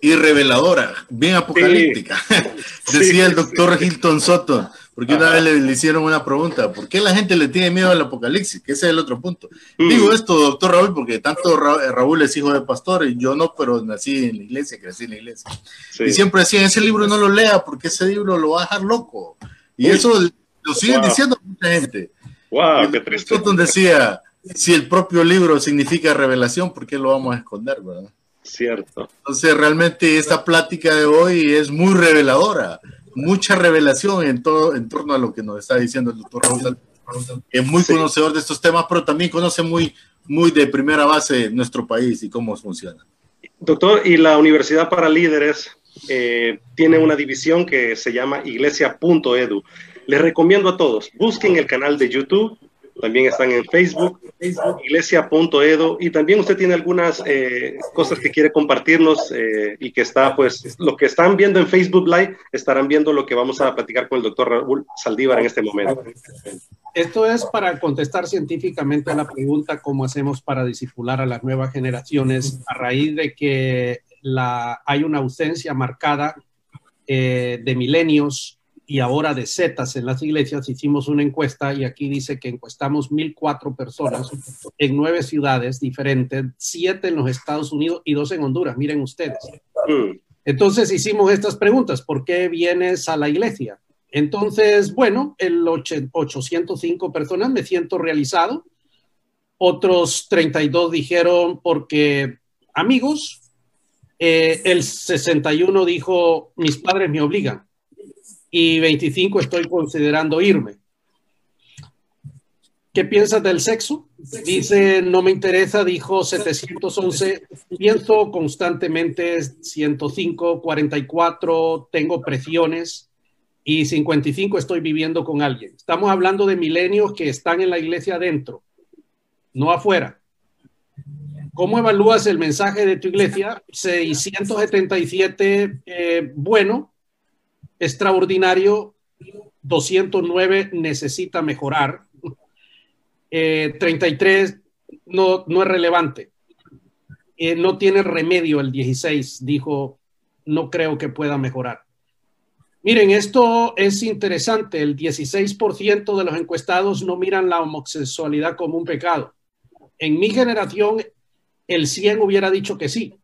Speaker 4: y, reveladora, bien apocalíptica. Decía el doctor Hilton Soto, porque una vez le, hicieron una pregunta, ¿por qué la gente le tiene miedo al apocalipsis? Que ese es el otro punto. Mm. Digo esto, doctor Raúl, porque tanto eh, Raúl es hijo de pastor y yo no, pero nací en la iglesia, crecí en la iglesia. Y siempre decían, ese libro no lo lea porque ese libro lo va a dejar loco. Y eso lo siguen diciendo mucha gente.
Speaker 3: Wow, qué triste.
Speaker 4: decía, si el propio libro significa revelación, ¿por qué lo vamos a esconder, verdad?
Speaker 3: Cierto.
Speaker 4: Entonces, realmente esta plática de hoy es muy reveladora mucha revelación en todo en torno a lo que nos está diciendo el doctor Raúl. Es muy conocedor de estos temas, pero también conoce muy, muy de primera base nuestro país y cómo funciona.
Speaker 3: Doctor, y la Universidad para Líderes eh, tiene una división que se llama iglesia.edu. Les recomiendo a todos, busquen el canal de YouTube también están en Facebook, iglesia.edo, y también usted tiene algunas eh, cosas que quiere compartirnos eh, y que está, pues, lo que están viendo en Facebook Live, estarán viendo lo que vamos a platicar con el doctor Raúl Saldívar en este momento.
Speaker 5: Esto es para contestar científicamente a la pregunta cómo hacemos para disipular a las nuevas generaciones a raíz de que la, hay una ausencia marcada eh, de milenios y ahora de Zetas en las iglesias, hicimos una encuesta y aquí dice que encuestamos 1.004 personas en nueve ciudades diferentes, siete en los Estados Unidos y dos en Honduras, miren ustedes. Mm. Entonces hicimos estas preguntas, ¿por qué vienes a la iglesia? Entonces, bueno, el 805 personas me siento realizado, otros 32 dijeron porque amigos, eh, el 61 dijo mis padres me obligan y 25 estoy considerando irme. ¿Qué piensas del sexo? Dice, no me interesa, dijo 711. Pienso constantemente 105, 44, tengo presiones y 55 estoy viviendo con alguien. Estamos hablando de milenios que están en la iglesia adentro, no afuera. ¿Cómo evalúas el mensaje de tu iglesia? 677, eh, bueno, extraordinario, 209 necesita mejorar, 33 eh, no, no es relevante, eh, no tiene remedio el 16, dijo, no creo que pueda mejorar. Miren, esto es interesante, el 16% de los encuestados no miran la homosexualidad como un pecado. En mi generación, el 100 hubiera dicho que sí.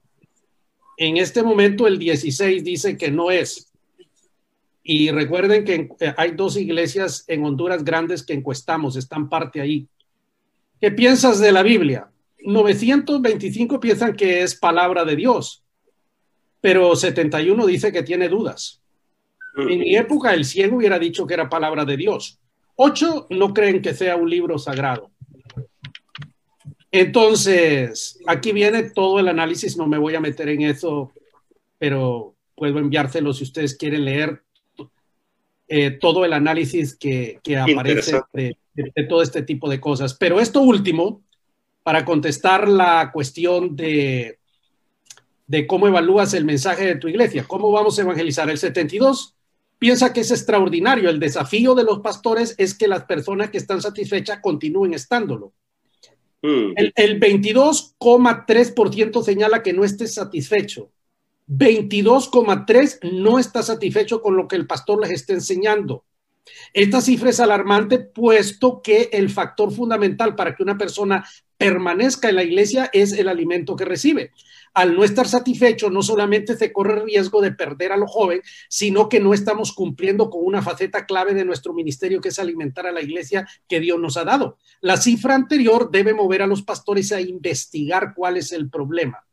Speaker 5: En este momento, el 16 dice que no es. Y recuerden que eh, hay dos iglesias en Honduras grandes que encuestamos, están parte ahí. ¿Qué piensas de la Biblia? 925 piensan que es palabra de Dios, pero 71 dice que tiene dudas. En mi época el ciego hubiera dicho que era palabra de Dios. Ocho no creen que sea un libro sagrado. Entonces, aquí viene todo el análisis, no me voy a meter en eso, pero puedo enviárselo si ustedes quieren leer eh, todo el análisis que, aparece de, todo este tipo de cosas. Pero esto último, para contestar la cuestión de, de cómo evalúas el mensaje de tu iglesia, cómo vamos a evangelizar. El 72 piensa que es extraordinario. El desafío de los pastores es que las personas que están satisfechas continúen estándolo. Mm. El, el 22,3% señala que no esté satisfecho. 22,3 no está satisfecho con lo que el pastor les está enseñando. Esta cifra es alarmante puesto que el factor fundamental para que una persona permanezca en la iglesia es el alimento que recibe. Al no estar satisfecho, no solamente se corre el riesgo de perder a lo joven, sino que no estamos cumpliendo con una faceta clave de nuestro ministerio, que es alimentar a la iglesia que Dios nos ha dado. La cifra anterior debe mover a los pastores a investigar cuál es el problema.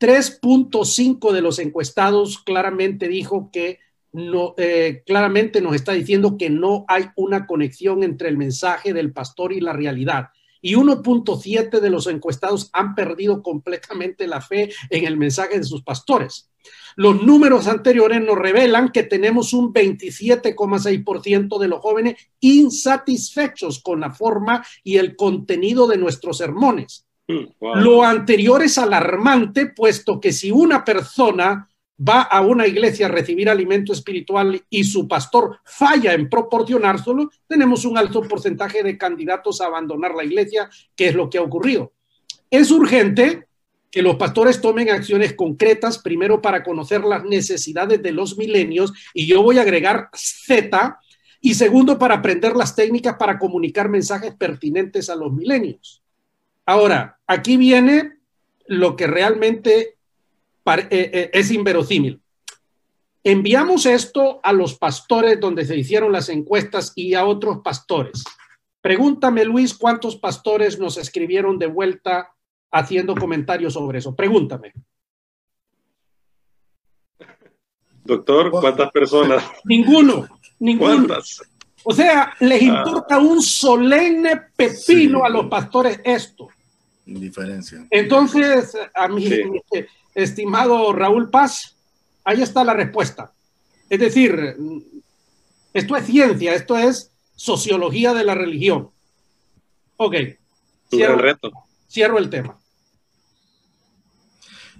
Speaker 5: 3.5 de los encuestados claramente dijo que no, eh, claramente nos está diciendo que no hay una conexión entre el mensaje del pastor y la realidad. Y 1.7 de los encuestados han perdido completamente la fe en el mensaje de sus pastores. Los números anteriores nos revelan que tenemos un 27,6% de los jóvenes insatisfechos con la forma y el contenido de nuestros sermones. Lo anterior es alarmante, puesto que si una persona va a una iglesia a recibir alimento espiritual y su pastor falla en proporcionárselo, tenemos un alto porcentaje de candidatos a abandonar la iglesia, que es lo que ha ocurrido. Es urgente que los pastores tomen acciones concretas, primero para conocer las necesidades de los milenios, y yo voy a agregar Z, y segundo para aprender las técnicas para comunicar mensajes pertinentes a los milenios. Ahora, aquí viene lo que realmente eh, eh, es inverosímil. Enviamos esto a los pastores donde se hicieron las encuestas y a otros pastores. Pregúntame, Luis, cuántos pastores nos escribieron de vuelta haciendo comentarios sobre eso. Pregúntame.
Speaker 3: Doctor, ¿cuántas personas?
Speaker 5: Ninguno, ninguno. O sea, les ah. importa un solemne pepino a los pastores esto.
Speaker 4: Indiferencia.
Speaker 5: Entonces, a mí, estimado Raúl Paz, ahí está la respuesta. Es decir, esto es ciencia, esto es sociología de la religión. Ok. Cierro, el reto. Cierro el tema.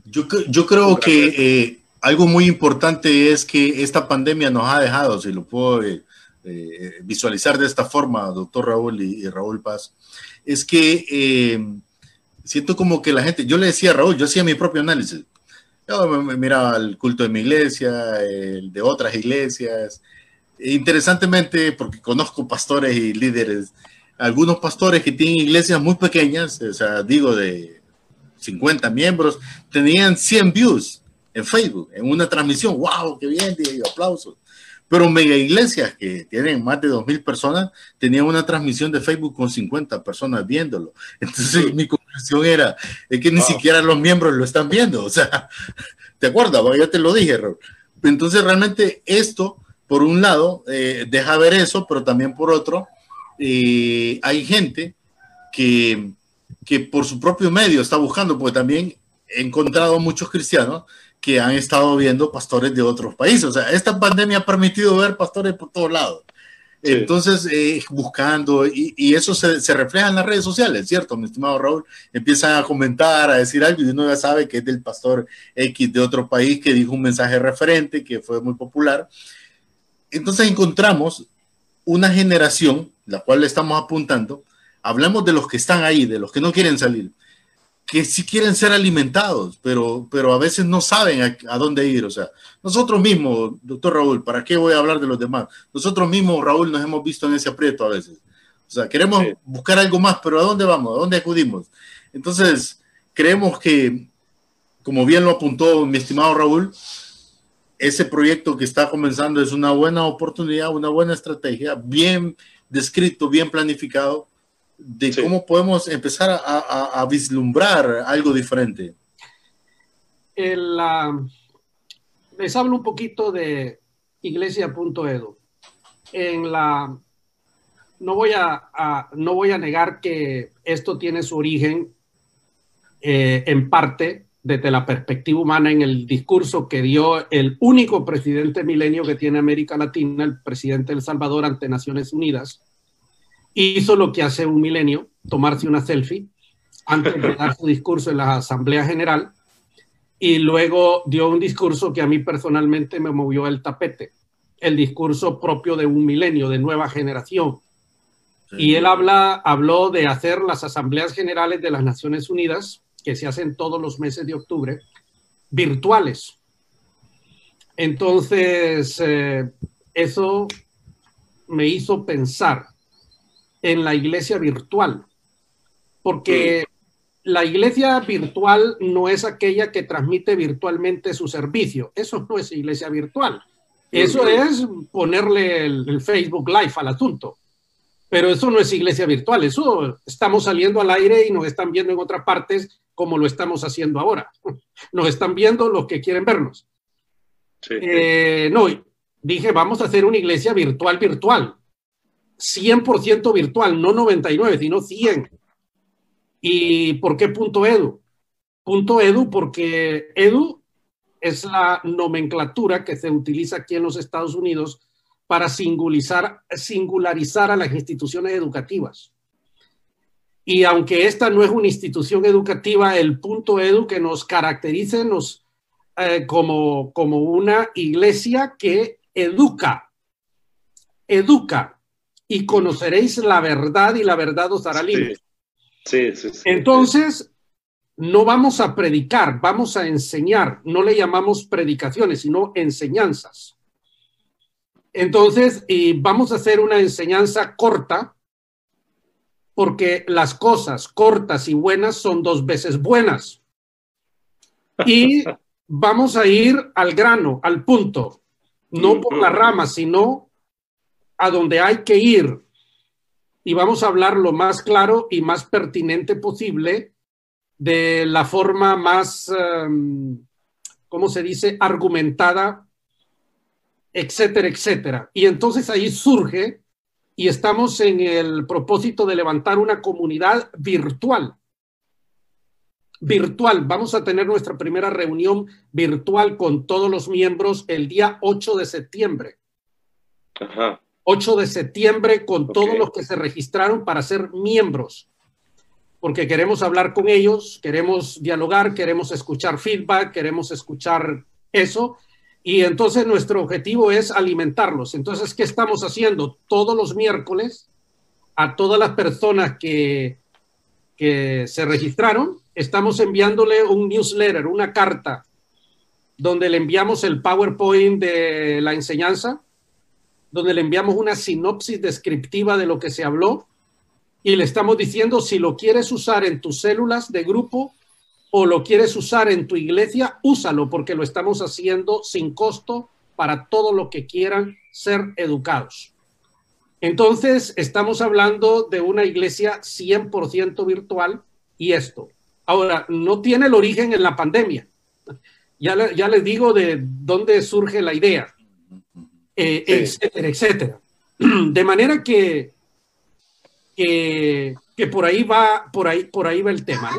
Speaker 4: Yo, yo creo que eh, algo muy importante es que esta pandemia nos ha dejado, si lo puedo eh, eh, visualizar de esta forma, doctor Raúl y, Raúl Paz, es que siento como que la gente, yo le decía a Raúl, yo hacía mi propio análisis. Yo me, miraba el culto de mi iglesia, el de otras iglesias. Interesantemente, porque conozco pastores y líderes, algunos pastores que tienen iglesias muy pequeñas, o sea, digo de 50 miembros, tenían 100 views en Facebook, en una transmisión. ¡Wow! ¡Qué bien! Digo, aplausos. Pero mega iglesias que tienen más de 2.000 personas tenían una transmisión de Facebook con 50 personas viéndolo. Entonces mi conclusión era, es que ni siquiera los miembros lo están viendo. O sea, ¿te acuerdas? Ya te lo dije, Raúl. Entonces realmente esto, por un lado, eh, deja ver eso, pero también por otro, eh, hay gente que, que por su propio medio está buscando, porque también he encontrado muchos cristianos que han estado viendo pastores de otros países. O sea, esta pandemia ha permitido ver pastores por todos lados. Entonces, eh, buscando, y, eso se, se, refleja en las redes sociales, ¿cierto? Mi estimado Raúl, empiezan a comentar, a decir algo, y uno ya sabe que es del pastor X de otro país que dijo un mensaje referente, que fue muy popular. Entonces encontramos una generación, la cual le estamos apuntando, hablamos de los que están ahí, de los que no quieren salir, que sí quieren ser alimentados, pero, pero a veces no saben a, dónde ir. O sea, nosotros mismos, doctor Raúl, ¿para qué voy a hablar de los demás? Nosotros mismos, Raúl, nos hemos visto en ese aprieto a veces. O sea, queremos buscar algo más, pero ¿a dónde vamos? ¿A dónde acudimos? Entonces, creemos que, como bien lo apuntó mi estimado Raúl, ese proyecto que está comenzando es una buena oportunidad, una buena estrategia, bien descrito, bien planificado, de cómo podemos empezar a, vislumbrar algo diferente.
Speaker 5: les hablo un poquito de iglesia.edu. En la no voy a, no voy a negar que esto tiene su origen eh, en parte desde la perspectiva humana en el discurso que dio el único presidente milenio que tiene América Latina, el presidente de El Salvador ante Naciones Unidas, hizo lo que hace un milenio, tomarse una selfie antes de dar su discurso en la Asamblea General y luego dio un discurso que a mí personalmente me movió el tapete, el discurso propio de un milenio, de nueva generación. Y él habla, habló de hacer las asambleas generales de las Naciones Unidas, que se hacen todos los meses de octubre, virtuales. Entonces, eh, eso me hizo pensar en la iglesia virtual, porque la iglesia virtual no es aquella que transmite virtualmente su servicio, eso no es iglesia virtual, eso es ponerle el, Facebook Live al asunto, pero eso no es iglesia virtual, eso estamos saliendo al aire y nos están viendo en otras partes como lo estamos haciendo ahora, nos están viendo los que quieren vernos. Eh, no, dije, vamos a hacer una iglesia virtual virtual 100% virtual, no 99, sino 100. ¿Y por qué punto edu? Punto edu porque edu es la nomenclatura que se utiliza aquí en los Estados Unidos para singularizar, singularizar a las instituciones educativas. Y aunque esta no es una institución educativa, el punto edu que nos caracteriza, nos, eh, como, como una iglesia que educa, educa y conoceréis la verdad y la verdad os hará libre.
Speaker 3: Sí, sí, sí.
Speaker 5: Entonces, no vamos a predicar, vamos a enseñar. No le llamamos predicaciones, sino enseñanzas. Entonces, y vamos a hacer una enseñanza corta, porque las cosas cortas y buenas son dos veces buenas. Y vamos a ir al grano, al punto, no por la rama, sino a donde hay que ir. Y vamos a hablar lo más claro y más pertinente posible de la forma más, um, ¿cómo se dice?, argumentada, etcétera, etcétera. Y entonces ahí surge y estamos en el propósito de levantar una comunidad virtual. Virtual. Vamos a tener nuestra primera reunión virtual con todos los miembros el día 8 de septiembre. Ajá. 8 de septiembre con todos los que se registraron para ser miembros porque queremos hablar con ellos, queremos dialogar, queremos escuchar feedback, queremos escuchar eso. Y entonces nuestro objetivo es alimentarlos. Entonces, ¿qué estamos haciendo? Todos los miércoles, a todas las personas que, que se registraron, estamos enviándole un newsletter, una carta, donde le enviamos el PowerPoint de la enseñanza, donde le enviamos una sinopsis descriptiva de lo que se habló, y le estamos diciendo si lo quieres usar en tus células de grupo o lo quieres usar en tu iglesia, úsalo porque lo estamos haciendo sin costo para todo lo que quieran ser educados. Entonces, estamos hablando de una iglesia 100% virtual y esto. Ahora, no tiene el origen en la pandemia. Ya, ya les digo de dónde surge la idea, eh, etcétera, etcétera. De manera que que, por ahí va, por ahí, por ahí va el tema.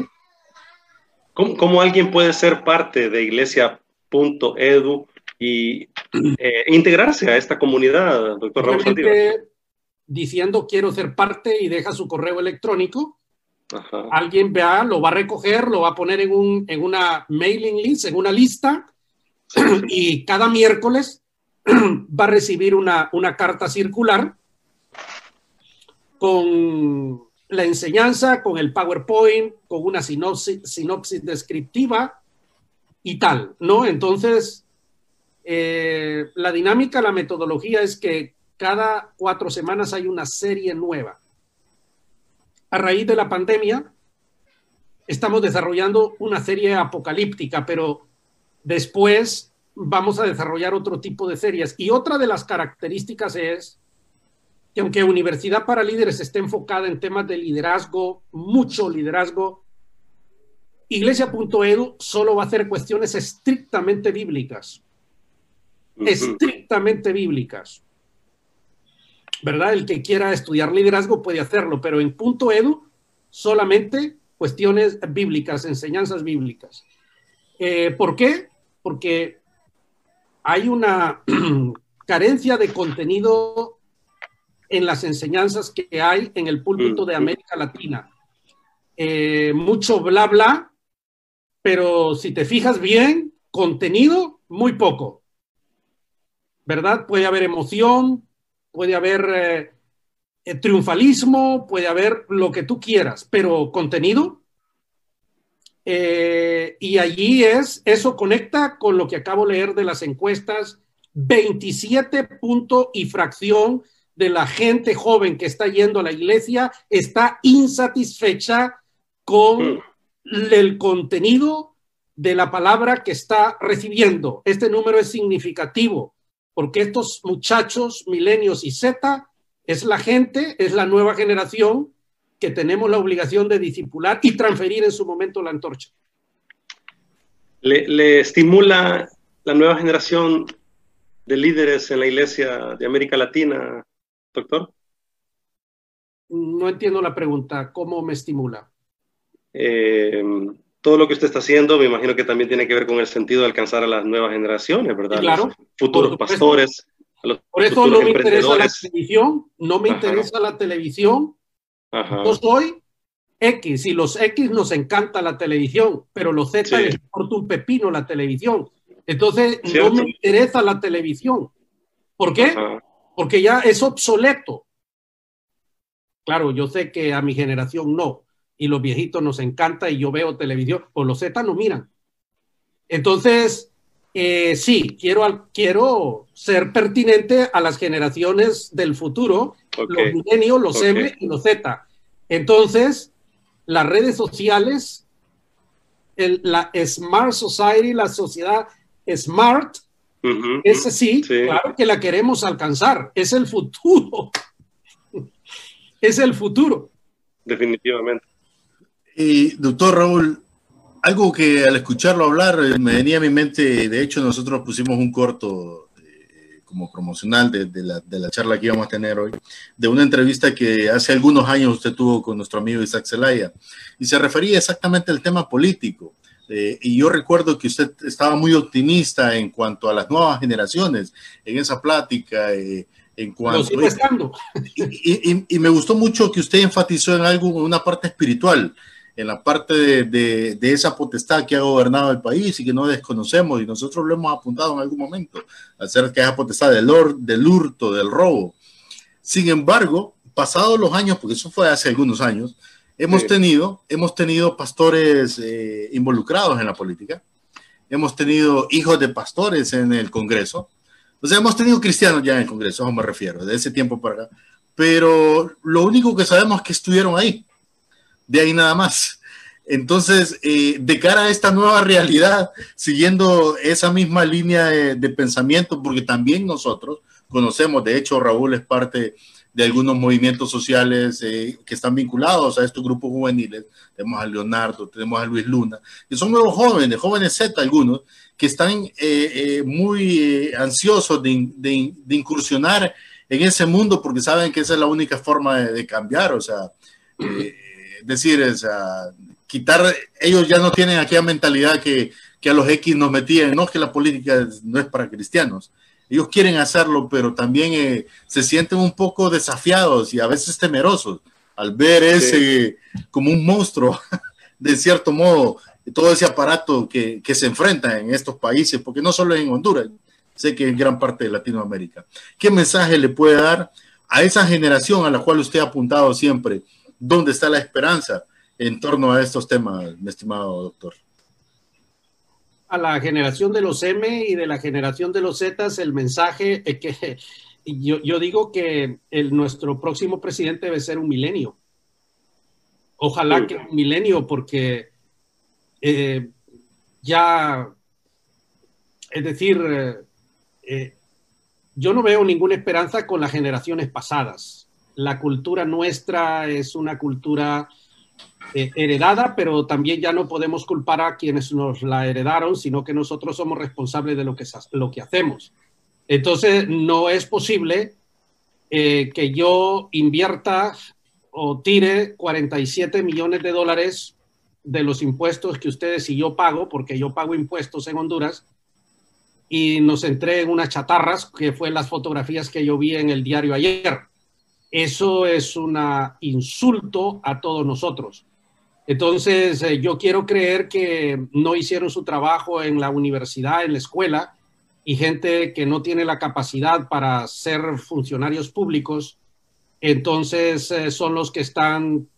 Speaker 3: ¿Cómo, alguien puede ser parte de iglesia.edu y eh, integrarse a esta comunidad, doctor Ramos
Speaker 5: Diciendo quiero ser parte y deja su correo electrónico. Alguien vea, lo va a recoger, lo va a poner en, un, en una mailing list, en una lista, y cada miércoles va a recibir una, una carta circular con la enseñanza, con el PowerPoint, con una sinopsis, descriptiva y tal, ¿no? Entonces, eh, la dinámica, la metodología es que cada cuatro semanas hay una serie nueva. A raíz de la pandemia, estamos desarrollando una serie apocalíptica, pero después vamos a desarrollar otro tipo de series. Y otra de las características es que aunque Universidad para Líderes esté enfocada en temas de liderazgo, mucho liderazgo, Iglesia.edu solo va a hacer cuestiones estrictamente bíblicas. Estrictamente bíblicas. ¿Verdad? El que quiera estudiar liderazgo puede hacerlo, pero en punto edu solamente cuestiones bíblicas, enseñanzas bíblicas. Eh, ¿Por qué? Porque hay una carencia de contenido en las enseñanzas que hay en el púlpito de América Latina. Eh, mucho bla bla, pero si te fijas bien, contenido, muy poco. ¿Verdad? Puede haber emoción, puede haber eh, eh, triunfalismo, puede haber lo que tú quieras, pero contenido. Y allí es, eso conecta con lo que acabo de leer de las encuestas, 27 punto y fracción de la gente joven que está yendo a la iglesia está insatisfecha con mm. el contenido de la palabra que está recibiendo. Este número es significativo porque estos muchachos, milenios y Z, es la gente, es la nueva generación que tenemos la obligación de discipular y transferir en su momento la antorcha.
Speaker 3: Le, le estimula la nueva generación de líderes en la iglesia de América Latina doctor?
Speaker 5: No entiendo la pregunta. ¿Cómo me estimula?
Speaker 3: Eh, todo lo que usted está haciendo, me imagino que también tiene que ver con el sentido de alcanzar a las nuevas generaciones, ¿verdad?
Speaker 5: claro.
Speaker 3: futuros pastores.
Speaker 5: por eso no me interesa la televisión, no me interesa la televisión. Yo soy X y los X nos encanta la televisión, pero los Z les importa un pepino la televisión. Entonces, no me interesa la televisión. ¿Por qué? Porque ya es obsoleto. Claro, yo sé que a mi generación no, y los viejitos nos encanta y yo veo televisión, pues los Z no miran. Entonces, eh, sí, quiero, quiero ser pertinente a las generaciones del futuro, los milenios, los M y los Z. Entonces, las redes sociales, la Smart Society, la sociedad Smart, ese sí, claro que la queremos alcanzar, es el futuro. es el futuro.
Speaker 3: Definitivamente.
Speaker 4: Y doctor Raúl, algo que al escucharlo hablar eh, me venía a mi mente, de hecho nosotros pusimos un corto como promocional de, la, de, la, charla que íbamos a tener hoy, de una entrevista que hace algunos años usted tuvo con nuestro amigo Isaac Zelaya, y se refería exactamente al tema político. Eh, y yo recuerdo que usted estaba muy optimista en cuanto a las nuevas generaciones en esa plática. en cuanto, y, y, y, me gustó mucho que usted enfatizó en algo, una parte espiritual, en la parte de, de, esa potestad que ha gobernado el país y que no desconocemos, y nosotros lo hemos apuntado en algún momento, acerca de esa potestad del, or, del hurto, del robo. Sin embargo, pasados los años, porque eso fue hace algunos años, hemos, tenido, hemos tenido pastores eh, involucrados en la política, hemos tenido hijos de pastores en el Congreso, o sea, hemos tenido cristianos ya en el Congreso, a eso me refiero, de ese tiempo para acá, pero lo único que sabemos es que estuvieron ahí de ahí nada más. Entonces, eh, de cara a esta nueva realidad, siguiendo esa misma línea de, pensamiento, porque también nosotros conocemos, de hecho, Raúl es parte de algunos movimientos sociales eh, que están vinculados a estos grupos juveniles. Tenemos a Leonardo, tenemos a Luis Luna, que son nuevos jóvenes, jóvenes Z algunos, que están eh, muy ansiosos de, incursionar en ese mundo porque saben que esa es la única forma de, cambiar. O sea, decir, quitar, ellos ya no tienen aquella mentalidad que, que, a los X nos metían, no que la política no es para cristianos. Ellos quieren hacerlo, pero también eh, se sienten un poco desafiados y a veces temerosos al ver ese como un monstruo, de cierto modo, todo ese aparato que, que se enfrenta en estos países, porque no solo en Honduras, sé que en gran parte de Latinoamérica. ¿Qué mensaje le puede dar a esa generación a la cual usted ha apuntado siempre? ¿Dónde está la esperanza en torno a estos temas, mi estimado doctor?
Speaker 5: A la generación de los M y de la generación de los Z, el mensaje es que yo, digo que el, nuestro próximo presidente debe ser un milenio. Ojalá que un milenio, porque eh, ya, es decir, eh, eh, yo no veo ninguna esperanza con las generaciones pasadas la cultura nuestra es una cultura eh, heredada, pero también ya no podemos culpar a quienes nos la heredaron, sino que nosotros somos responsables de lo que, lo que hacemos. Entonces, no es posible eh, que yo invierta o tire 47 millones de dólares de los impuestos que ustedes y yo pago, porque yo pago impuestos en Honduras, y nos entreguen unas chatarras, que fue las fotografías que yo vi en el diario ayer. Eso es un insulto a todos nosotros. Entonces, eh, yo quiero creer que no hicieron su trabajo en la universidad, en la escuela, y gente que no tiene la capacidad para ser funcionarios públicos, entonces eh, son los que están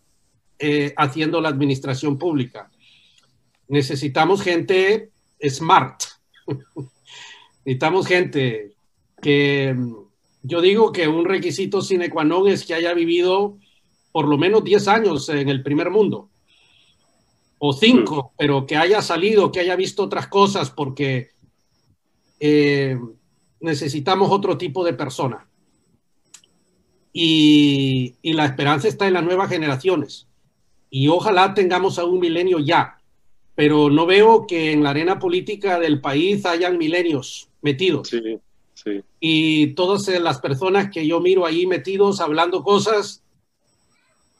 Speaker 5: eh, haciendo la administración pública. Necesitamos gente smart. Necesitamos gente que yo digo que un requisito sine qua non es que haya vivido por lo menos 10 años en el primer mundo, o 5, pero que haya salido, que haya visto otras cosas, porque eh, necesitamos otro tipo de persona. Y, y, la esperanza está en las nuevas generaciones. Y ojalá tengamos a un milenio ya, pero no veo que en la arena política del país hayan milenios metidos. Sí. Y todas las personas que yo miro ahí metidos hablando cosas,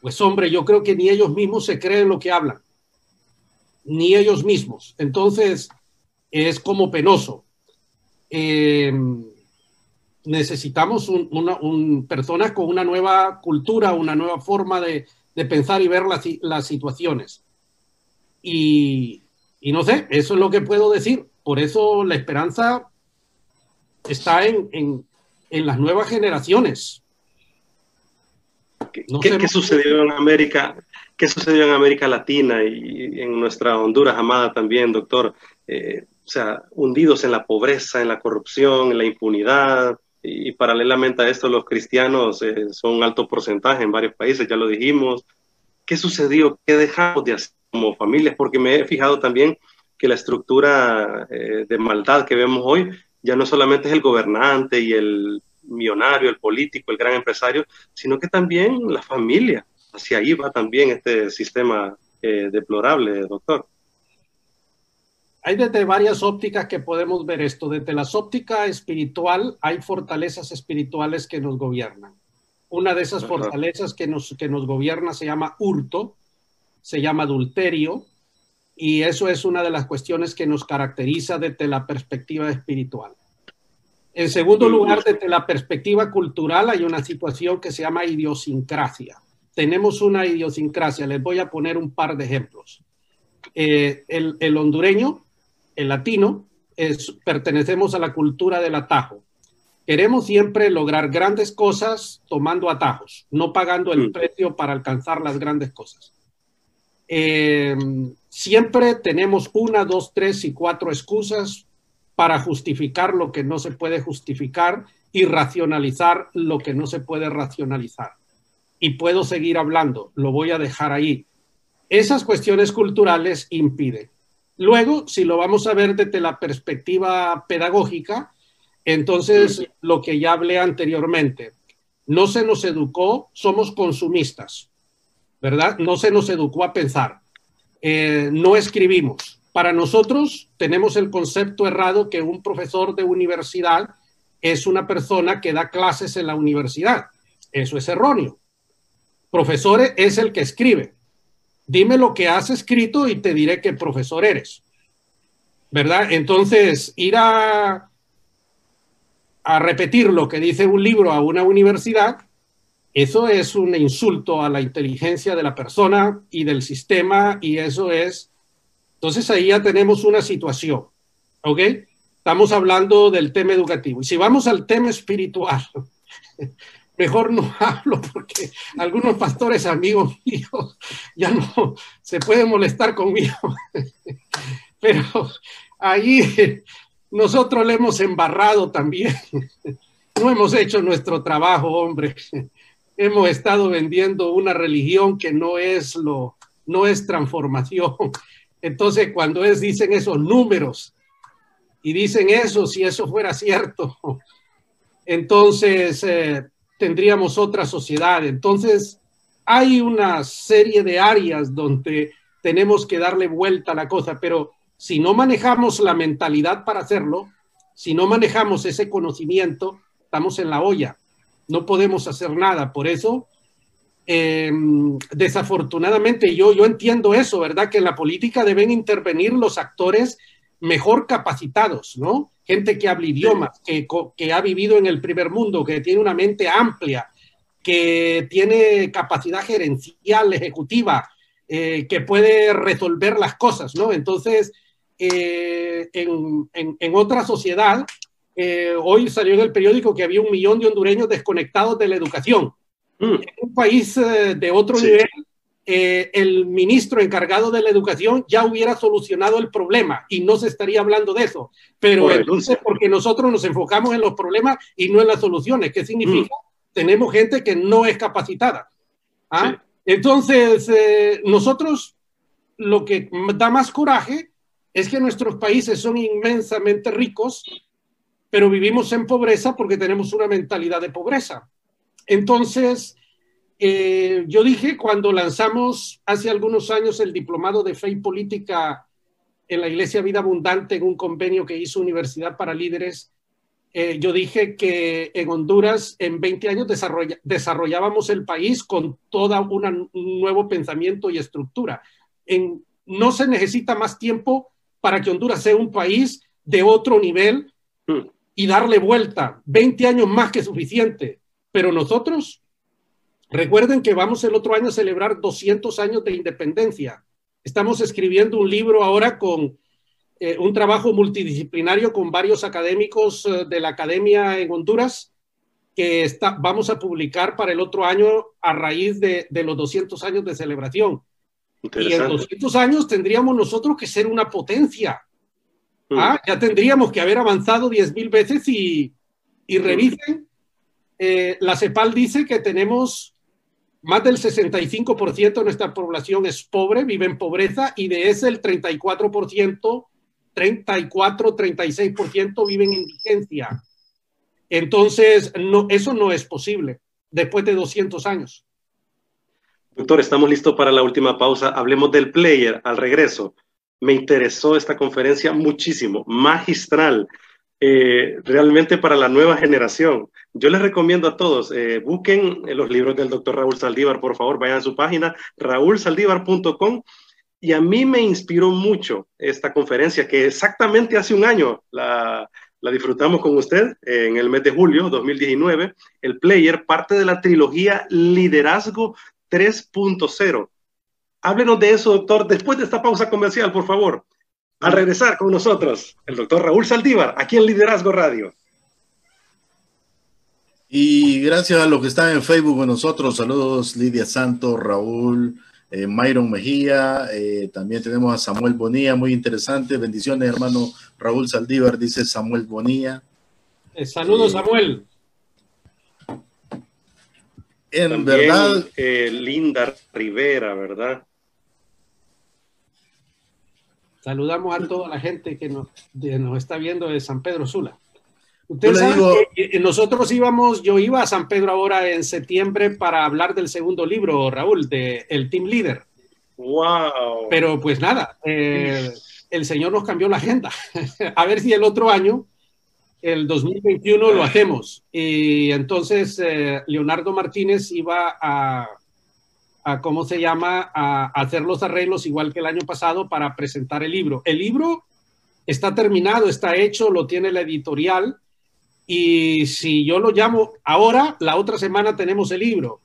Speaker 5: pues hombre, yo creo que ni ellos mismos se creen lo que hablan, ni ellos mismos. Entonces, es como penoso. Eh, necesitamos un, personas con una nueva cultura, una nueva forma de, pensar y ver las, situaciones. Y no sé, eso es lo que puedo decir Por eso la esperanza está en, en, en las nuevas generaciones.
Speaker 3: ¿Qué, ¿qué, sucedió en América? ¿Qué sucedió en América Latina y en nuestra Honduras amada también, doctor? Eh, o sea, hundidos en la pobreza, en la corrupción, en la impunidad, y, paralelamente a esto los cristianos eh, son un alto porcentaje en varios países, ya lo dijimos. ¿Qué sucedió? ¿Qué dejamos de hacer como familias? Porque me he fijado también que la estructura eh, de maldad que vemos hoy ya no solamente es el gobernante y el millonario, el político, el gran empresario, sino que también la familia. Hacia ahí va también este sistema eh, deplorable, doctor.
Speaker 5: Hay desde varias ópticas que podemos ver esto. Desde la óptica espiritual hay fortalezas espirituales que nos gobiernan. Una de esas fortalezas que nos, que nos gobierna se llama hurto, se llama adulterio, y eso es una de las cuestiones que nos caracteriza desde la perspectiva espiritual. En segundo lugar, desde la perspectiva cultural hay una situación que se llama idiosincrasia. Tenemos una idiosincrasia. Les voy a poner un par de ejemplos. Eh, el, el, hondureño, el latino, es, pertenecemos a la cultura del atajo. Queremos siempre lograr grandes cosas tomando atajos, no pagando el mm. precio para alcanzar las grandes cosas. Eh, siempre tenemos una, dos, tres y cuatro excusas para justificar lo que no se puede justificar y racionalizar lo que no se puede racionalizar. Y puedo seguir hablando, lo voy a dejar ahí. Esas cuestiones culturales impiden. Luego, si lo vamos a ver desde la perspectiva pedagógica, entonces lo que ya hablé anteriormente, no se nos educó, somos consumistas, ¿verdad? No se nos educó a pensar, eh, no escribimos, para nosotros tenemos el concepto errado que un profesor de universidad es una persona que da clases en la universidad. Eso es erróneo. Profesor es el que escribe. Dime lo que has escrito y te diré qué profesor eres. ¿Verdad? Entonces, ir a, a repetir lo que dice un libro a una universidad, eso es un insulto a la inteligencia de la persona y del sistema y eso es entonces ahí ya tenemos una situación, ¿ok? Estamos hablando del tema educativo. Y si vamos al tema espiritual, mejor no hablo porque algunos pastores amigos míos ya no se pueden molestar conmigo. Pero ahí nosotros le hemos embarrado también. No hemos hecho nuestro trabajo, hombre. Hemos estado vendiendo una religión que no es lo, no es transformación, entonces, cuando es, dicen esos números y dicen eso, si eso fuera cierto, entonces eh, tendríamos otra sociedad. Entonces, hay una serie de áreas donde tenemos que darle vuelta a la cosa, pero si no manejamos la mentalidad para hacerlo, si no manejamos ese conocimiento, estamos en la olla, no podemos hacer nada. Por eso eh, desafortunadamente yo, yo entiendo eso, ¿verdad? Que en la política deben intervenir los actores mejor capacitados, ¿no? Gente que habla idiomas, que, que ha vivido en el primer mundo, que tiene una mente amplia, que tiene capacidad gerencial, ejecutiva, eh, que puede resolver las cosas, ¿no? Entonces, eh, en, en, en, otra sociedad, hoy salió en el periódico que había un millón de hondureños desconectados de la educación. Mm. En un país eh, de otro nivel, eh, el ministro encargado de la educación ya hubiera solucionado el problema y no se estaría hablando de eso. Pero entonces, porque nosotros nos enfocamos en los problemas y no en las soluciones. ¿Qué significa? Mm. Tenemos gente que no es capacitada. ¿ah? Entonces, eh, nosotros lo que da más coraje es que nuestros países son inmensamente ricos, pero vivimos en pobreza porque tenemos una mentalidad de pobreza. Entonces, eh, yo dije cuando lanzamos hace algunos años el diplomado de fe y política en la Iglesia Vida Abundante en un convenio que hizo Universidad para Líderes, eh, yo dije que en Honduras en 20 años desarrollábamos el país con todo un nuevo pensamiento y estructura. En, no se necesita más tiempo para que Honduras sea un país de otro nivel mm. Y darle vuelta. 20 años más que suficiente. Pero nosotros, recuerden que vamos el otro año a celebrar 200 años de independencia. Estamos escribiendo un libro ahora con eh, un trabajo multidisciplinario con varios académicos eh, de la academia en Honduras que está, vamos a publicar para el otro año a raíz de, de los 200 años de celebración. Y en 200 años tendríamos nosotros que ser una potencia. Mm. ¿Ah? Ya tendríamos que haber avanzado 10.000 veces y, y revisen. Eh, la CEPAL dice que tenemos más del 65% de nuestra población es pobre, vive en pobreza y de ese el 34%, 34, 36% vive en indigencia. Entonces, no, eso no es posible después de 200 años.
Speaker 3: Doctor, estamos listos para la última pausa. Hablemos del player al regreso. Me interesó esta conferencia muchísimo, magistral, eh, realmente para la nueva generación. Yo les recomiendo a todos, eh, busquen los libros del doctor Raúl Saldívar, por favor, vayan a su página, raúlsaldívar.com. Y a mí me inspiró mucho esta conferencia que exactamente hace un año la, la disfrutamos con usted en el mes de julio 2019. El player, parte de la trilogía Liderazgo 3.0. Háblenos de eso, doctor, después de esta pausa comercial, por favor. Al regresar con nosotros, el doctor Raúl Saldívar, aquí en Liderazgo Radio.
Speaker 4: Y gracias a los que están en Facebook con nosotros, saludos Lidia Santos, Raúl, eh, Myron Mejía, eh, también tenemos a Samuel Bonilla, muy interesante. Bendiciones, hermano Raúl Saldívar, dice Samuel Bonilla.
Speaker 5: Eh, saludos, Samuel.
Speaker 3: En verdad. Linda Rivera, ¿verdad?
Speaker 5: Saludamos a toda la gente que nos, nos está viendo de San Pedro Sula. Ustedes saben que nosotros íbamos, yo iba a San Pedro ahora en septiembre para hablar del segundo libro, Raúl, de El Team Leader.
Speaker 3: Wow.
Speaker 5: Pero pues nada, eh, el Señor nos cambió la agenda. a ver si el otro año, el 2021, lo hacemos. Y entonces eh, Leonardo Martínez iba a, a, ¿cómo se llama?, a hacer los arreglos igual que el año pasado para presentar el libro. El libro está terminado, está hecho, lo tiene la editorial y si yo lo llamo ahora, la otra semana tenemos el libro.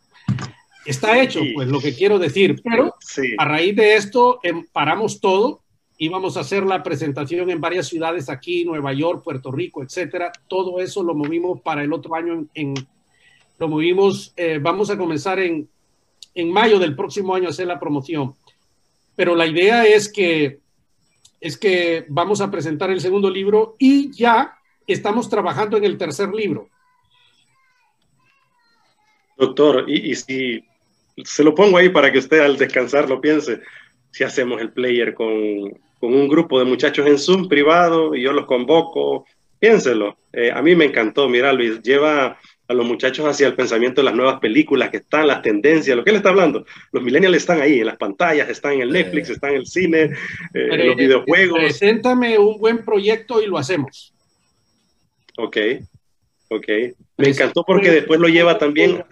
Speaker 5: Está hecho, pues lo que quiero decir, pero a raíz de esto em, paramos todo, íbamos a hacer la presentación en varias ciudades aquí, Nueva York, Puerto Rico, etcétera. Todo eso lo movimos para el otro año en, lo movimos, eh, vamos a comenzar en, en mayo del próximo año hacer la promoción. Pero la idea es que es que vamos a presentar el segundo libro y ya estamos trabajando en el tercer libro.
Speaker 3: Doctor, y, si se lo pongo ahí para que usted al descansar lo piense, si hacemos el player con, un grupo de muchachos en Zoom privado y yo los convoco, piénselo. Eh, a mí me encantó, mira Luis, lleva a los muchachos hacia el pensamiento de las nuevas películas que están, las tendencias, lo que él está hablando. Los millennials están ahí, en las pantallas, están en el Netflix, están en el cine, eh, en los videojuegos.
Speaker 5: Preséntame un buen proyecto y lo hacemos.
Speaker 3: Ok, ok. Me encantó porque después lo lleva también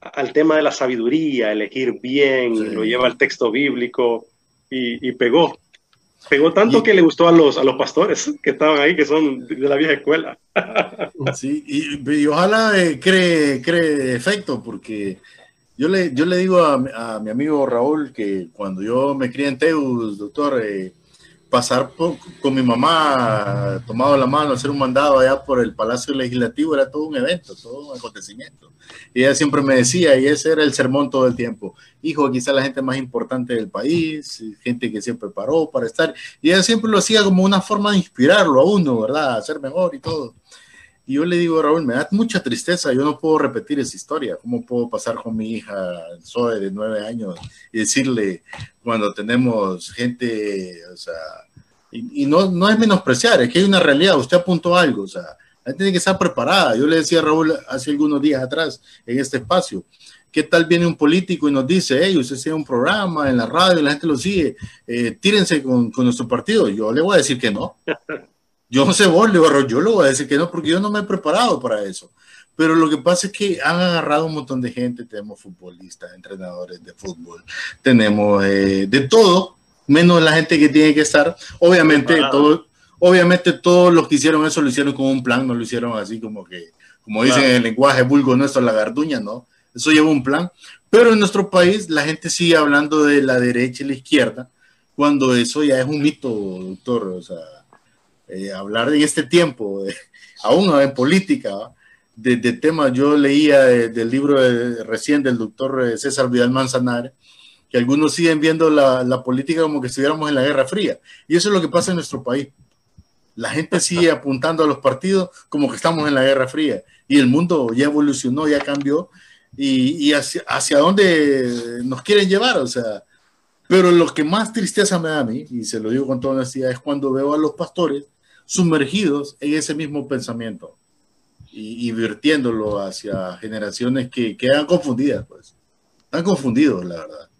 Speaker 3: al tema de la sabiduría, elegir bien, lo lleva al texto bíblico y, pegó. Pegó tanto que le gustó a los, a los pastores que estaban ahí, que son de la vieja escuela.
Speaker 4: Sí, y, ojalá eh, cree, cree efecto, porque yo le, yo le digo a, mi amigo Raúl que cuando yo me crié en Teus, doctor, eh, pasar con mi mamá tomado la mano, hacer un mandado allá por el Palacio Legislativo, era todo un evento, todo un acontecimiento. Y ella siempre me decía, y ese era el sermón todo el tiempo, hijo, quizá la gente más importante del país, gente que siempre paró para estar, y ella siempre lo hacía como una forma de inspirarlo a uno, ¿verdad? A ser mejor y todo. Y yo le digo, Raúl, me da mucha tristeza, yo no puedo repetir esa historia. ¿Cómo puedo pasar con mi hija Zoe de nueve años y decirle cuando tenemos gente, o sea, y, no, no es menospreciar, es que hay una realidad, usted apuntó algo, o sea, la tiene que estar preparada. Yo le decía a Raúl hace algunos días atrás en este espacio, ¿qué tal viene un político y nos dice, hey, usted sigue un programa en la radio y la gente lo sigue, eh, tírense con, con nuestro partido? Yo le voy a decir que no. Yo no sé vos, yo le voy a decir que no, porque yo no me he preparado para eso. Pero lo que pasa es que han agarrado un montón de gente, tenemos futbolistas, entrenadores de fútbol, tenemos eh, de todo, menos la gente que tiene que estar. Obviamente, todo, obviamente todos los que hicieron eso lo hicieron con un plan, no lo hicieron así como que, como dicen en el lenguaje vulgo nuestro, la garduña, ¿no? Eso lleva un plan. Pero en nuestro país la gente sigue hablando de la derecha y la izquierda cuando eso ya es un mito, doctor. O sea, eh, hablar en este tiempo, aún en política, de, temas, yo leía del libro recién del doctor eh, César Vidal Manzanar, que algunos siguen viendo la, la, política como que estuviéramos en la Guerra Fría. Y eso es lo que pasa en nuestro país. La gente sigue apuntando a los partidos como que estamos en la Guerra Fría. Y el mundo ya evolucionó, ya cambió. Y, y hacia, hacia dónde nos quieren llevar, o sea. Pero lo que más tristeza me da a mí, y se lo digo con toda honestidad, es cuando veo a los pastores sumergidos en ese mismo pensamiento y, y virtiéndolo hacia generaciones que quedan confundidas, pues. Están confundidos, la verdad.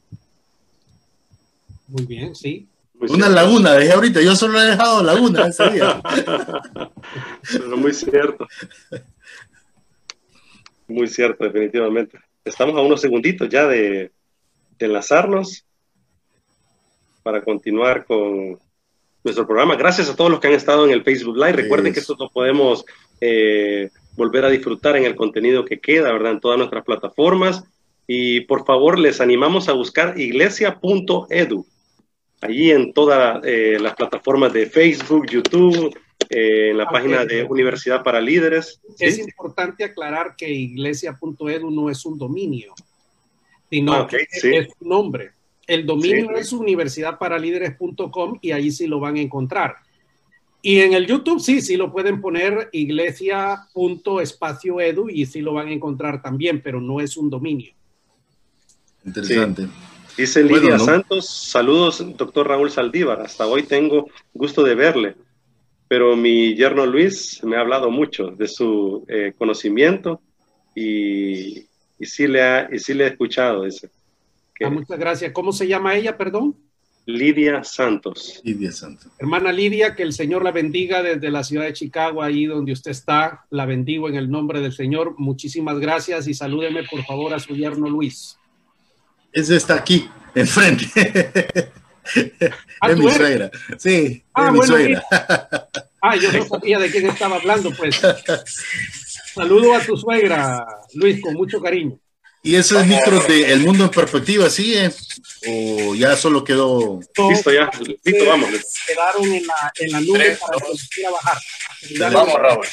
Speaker 5: Muy bien, sí.
Speaker 4: Una laguna, dejé ahorita, yo solo he dejado laguna ese día.
Speaker 3: Pero muy cierto. Muy cierto, definitivamente. Estamos a unos segunditos ya de, enlazarnos para continuar con nuestro programa. Gracias a todos los que han estado en el Facebook Live. Recuerden que esto lo podemos eh, volver a disfrutar en el contenido que queda, ¿verdad? En todas nuestras plataformas. Y por favor, les animamos a buscar iglesia.edu allí en todas eh, las plataformas de Facebook, YouTube, eh, en la página de Universidad para Líderes.
Speaker 5: Es importante aclarar que iglesia.edu no es un dominio, sino ah, que es un nombre. El dominio es universidadparalíderes.com y ahí sí lo van a encontrar. Y en el YouTube sí, sí lo pueden poner iglesia.espacioedu y sí lo van a encontrar también, pero no es un dominio.
Speaker 4: Interesante.
Speaker 3: Dice Lidia Santos, saludos, doctor Raúl Saldívar. Hasta hoy tengo gusto de verle, pero mi yerno Luis me ha hablado mucho de su eh, conocimiento y, y, sí le ha, y sí le he escuchado. Dice.
Speaker 5: Ah, muchas gracias. ¿Cómo se llama ella, perdón?
Speaker 3: Lidia Santos.
Speaker 4: Lidia Santos.
Speaker 5: Hermana Lidia, que el Señor la bendiga desde la ciudad de Chicago, ahí donde usted está. La bendigo en el nombre del Señor. Muchísimas gracias y salúdeme por favor a su yerno Luis.
Speaker 4: Ese está aquí, enfrente.
Speaker 5: ¿Ah,
Speaker 4: es mi suegra. Sí,
Speaker 5: ah, es mi suegra. Ah, yo no sabía de quién estaba hablando, pues. Saludo a tu suegra, Luis, con mucho cariño.
Speaker 4: ¿Y ese es micro de El Mundo en Perspectiva sigue? ¿O ya solo quedó?
Speaker 3: Listo, ya. Listo, vamos.
Speaker 5: Quedaron en la, en la nube para que quiera bajar.
Speaker 2: Vamos, Raúl.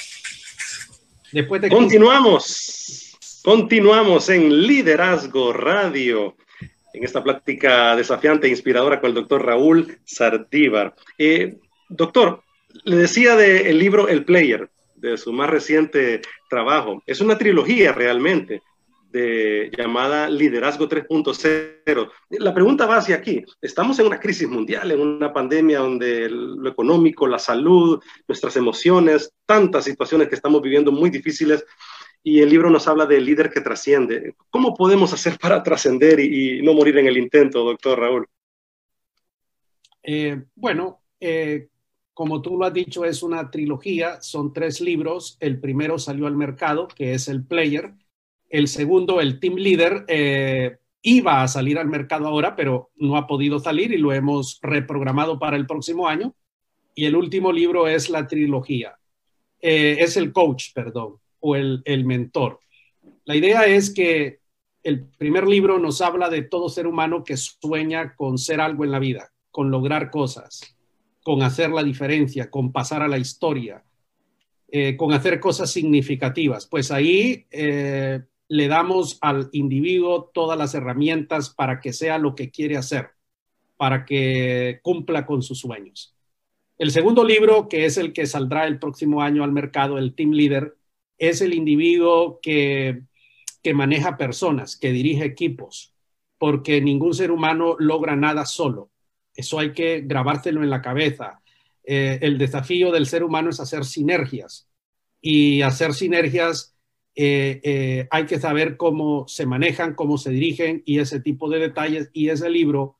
Speaker 3: Después de Continuamos. Continuamos en Liderazgo Radio en esta plática desafiante e inspiradora con el doctor Raúl Sardívar. Eh, doctor, le decía del libro El Player, de su más reciente trabajo. Es una trilogía realmente llamada Liderazgo 3.0. La pregunta va hacia aquí. Estamos en una crisis mundial, en una pandemia donde lo económico, la salud, nuestras emociones, tantas situaciones que estamos viviendo muy difíciles y el libro nos habla del líder que trasciende. ¿Cómo podemos hacer para trascender y, no morir en el intento, doctor Raúl?
Speaker 5: Eh, bueno, eh, como tú lo has dicho, es una trilogía, son tres libros. El primero salió al mercado, que es el Player. El segundo, el Team Leader, eh, iba a salir al mercado ahora, pero no ha podido salir y lo hemos reprogramado para el próximo año. Y el último libro es la trilogía. es el coach, perdón o el, mentor. La idea es que el primer libro nos habla de todo ser humano que sueña con ser algo en la vida, con lograr cosas, con hacer la diferencia, con pasar a la historia, eh, con hacer cosas significativas. Pues ahí eh, le damos al individuo todas las herramientas para que sea lo que quiere hacer, para que cumpla con sus sueños. El segundo libro, que es el que saldrá el próximo año al mercado, el Team Leader, es el individuo que, maneja personas, que dirige equipos, porque ningún ser humano logra nada solo. Eso hay que grabárselo en la cabeza. Eh, el desafío del ser humano es hacer sinergias y hacer sinergias eh, eh, hay que saber cómo se manejan, cómo se dirigen y ese tipo de detalles. Y ese libro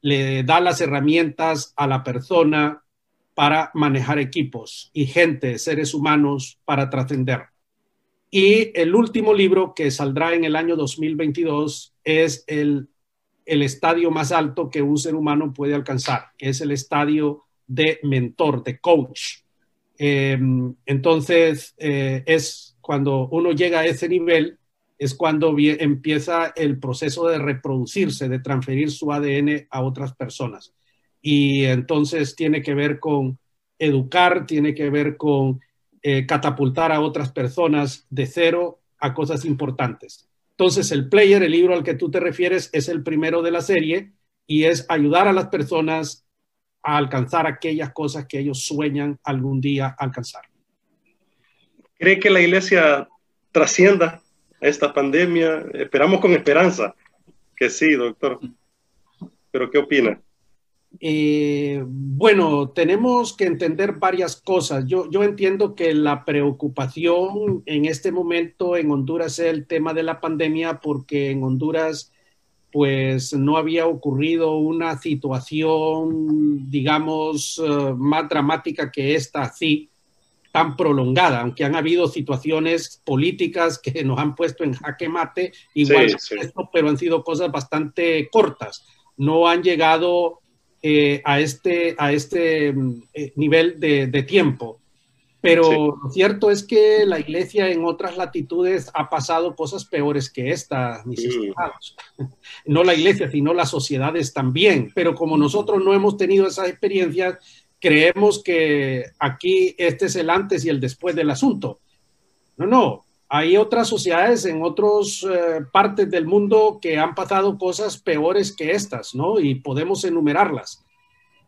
Speaker 5: le da las herramientas a la persona para manejar equipos y gente, seres humanos, para trascender. Y el último libro que saldrá en el año 2022 es el, estadio más alto que un ser humano puede alcanzar, que es el estadio de mentor, de coach. Em, entonces, eh, es cuando uno llega a ese nivel, es cuando empieza el proceso de reproducirse, de transferir su ADN a otras personas. y entonces tiene que ver con educar, tiene que ver con eh, catapultar a otras personas de cero a cosas importantes. Entonces, el player, el libro al que tú te refieres, es el primero de la serie y es ayudar a las personas a alcanzar aquellas cosas que ellos sueñan algún día alcanzar.
Speaker 3: ¿Cree que la iglesia trascienda esta pandemia? Esperamos con esperanza que sí, doctor. Pero ¿qué opina?
Speaker 5: Eh, bueno, tenemos que entender varias cosas. Yo, yo entiendo que la preocupación en este momento en Honduras es el tema de la pandemia porque en Honduras pues no había ocurrido una situación, digamos, uh, más dramática que esta, así, tan prolongada, aunque han habido situaciones políticas que nos han puesto en jaque mate, igual, sí, sí. Esto, pero han sido cosas bastante cortas. No han llegado eh, a este, a este mm, eh, nivel de, de, tiempo. Pero sí. lo cierto es que la iglesia en otras latitudes ha pasado cosas peores que esta, mis estimados. No la iglesia, sino las sociedades también. Pero como nosotros no hemos tenido esas experiencias, creemos que aquí este es el antes y el después del asunto. No, no, hay otras sociedades en otras eh, partes del mundo que han pasado cosas peores que estas, ¿no? Y podemos enumerarlas.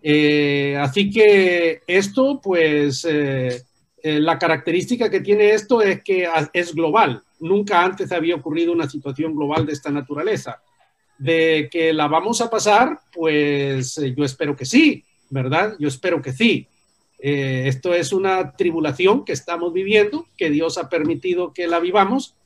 Speaker 5: Eh, así que esto, pues, eh, la característica que tiene esto es que es global. Nunca antes había ocurrido una situación global de esta naturaleza. De que la vamos a pasar, pues yo espero que sí, ¿verdad? Yo espero que sí. Eh, esto es una tribulación que estamos viviendo, que Dios ha permitido que la vivamos,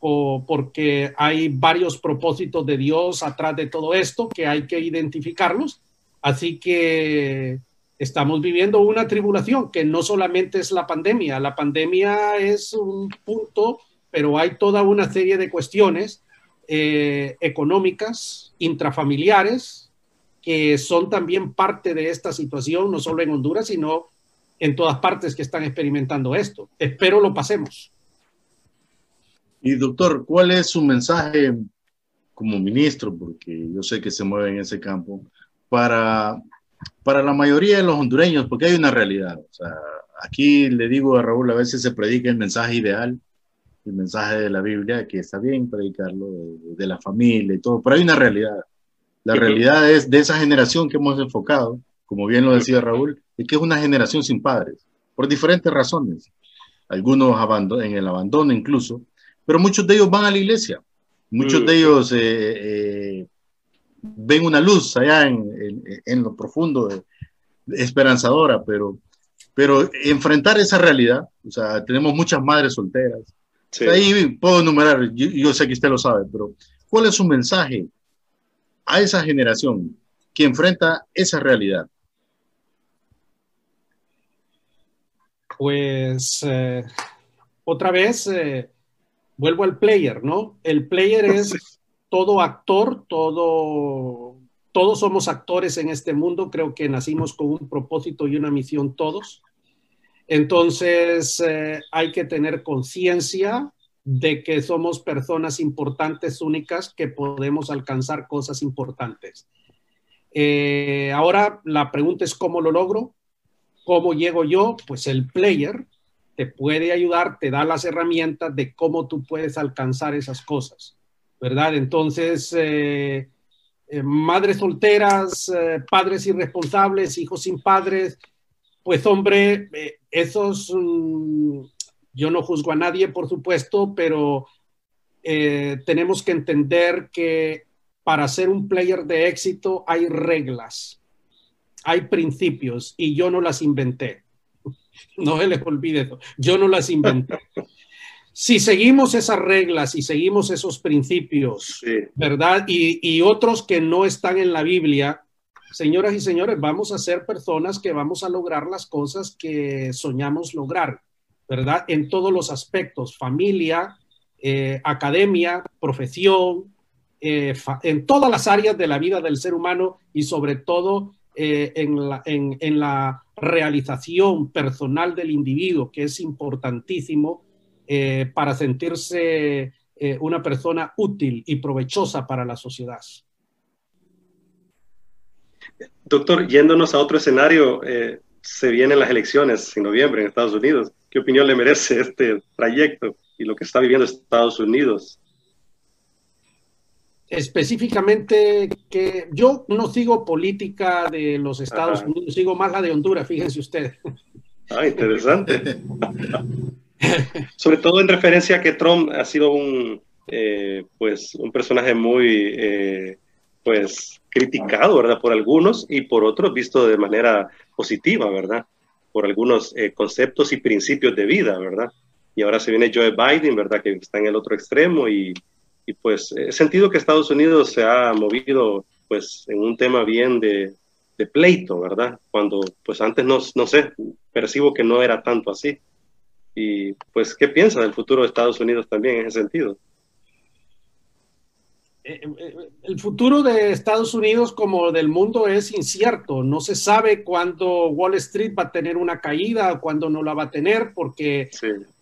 Speaker 5: o porque hay varios propósitos de Dios atrás de todo esto que hay que identificarlos. Así que estamos viviendo una tribulación que no solamente es la pandemia, la pandemia es un punto, pero hay toda una serie de cuestiones eh, económicas, intrafamiliares, que son también parte de esta situación, no solo en Honduras, sino en todas partes que están experimentando esto. Espero lo pasemos.
Speaker 4: Y doctor, ¿cuál es su mensaje como ministro, porque yo sé que se mueve en ese campo, para, para la mayoría de los hondureños, porque hay una realidad. Aquí le digo a Raúl, a veces se predica el mensaje ideal, el mensaje de la Biblia, que está bien predicarlo, de la familia y todo, pero hay una realidad. La realidad es de esa generación que hemos enfocado, como bien lo decía Raúl, es que es una generación sin padres, por diferentes razones. Algunos en el abandono incluso, pero muchos de ellos van a la iglesia. Muchos mm. de ellos eh, eh, ven una luz allá en, en, en lo profundo, de esperanzadora, pero, pero enfrentar esa realidad, o sea, tenemos muchas madres solteras. Sí. Ahí puedo enumerar, yo, yo sé que usted lo sabe, pero ¿cuál es su mensaje a esa generación que enfrenta esa realidad?
Speaker 5: Pues eh, otra vez eh, vuelvo al player, ¿no? El player es todo actor, todo, todos somos actores en este mundo, creo que nacimos con un propósito y una misión todos. Entonces eh, hay que tener conciencia de que somos personas importantes, únicas, que podemos alcanzar cosas importantes. Eh, ahora la pregunta es cómo lo logro, cómo llego yo, pues el player te puede ayudar, te da las herramientas de cómo tú puedes alcanzar esas cosas, ¿verdad? Entonces, eh, eh, madres solteras, padres irresponsables, hijos sin padres, pues hombre, esos... Mm, yo no juzgo a nadie, por supuesto, pero eh, tenemos que entender que para ser un player de éxito hay reglas, hay principios y yo no las inventé. No se les olvide eso, yo no las inventé. Si seguimos esas reglas y seguimos esos principios, sí. ¿verdad? Y, y otros que no están en la Biblia, señoras y señores, vamos a ser personas que vamos a lograr las cosas que soñamos lograr. ¿Verdad? En todos los aspectos, familia, eh, academia, profesión, eh, en todas las áreas de la vida del ser humano y sobre todo eh, en, la, realización personal del individuo, que es importantísimo para sentirse una persona útil y provechosa para la sociedad.
Speaker 3: Doctor, yéndonos a otro escenario, se vienen las elecciones en noviembre en Estados Unidos. ¿Qué opinión le merece este trayecto y lo que está viviendo Estados Unidos?
Speaker 5: Específicamente que yo no sigo política de los Estados Unidos, sigo más la de Honduras, fíjense ustedes.
Speaker 3: Ah, interesante. Sobre todo en referencia a que Trump ha sido un, eh, pues, un personaje muy, eh, pues, criticado, ¿verdad? Por algunos y por otros visto de manera positiva, ¿verdad? Por algunos eh, conceptos y principios de vida, ¿verdad? Y ahora se viene Joe Biden, ¿verdad? Que está en el otro extremo y, y pues he sentido que Estados Unidos se ha movido, pues, en un tema bien de, de pleito, ¿verdad? Cuando, pues, antes no, no sé, percibo que no era tanto así. Y, pues, ¿qué piensa del futuro de Estados Unidos también en ese sentido?
Speaker 5: Eh, eh, el futuro de Estados Unidos como del mundo es incierto. No se sabe cuándo Wall Street va a tener una caída o cuándo no la va a tener, porque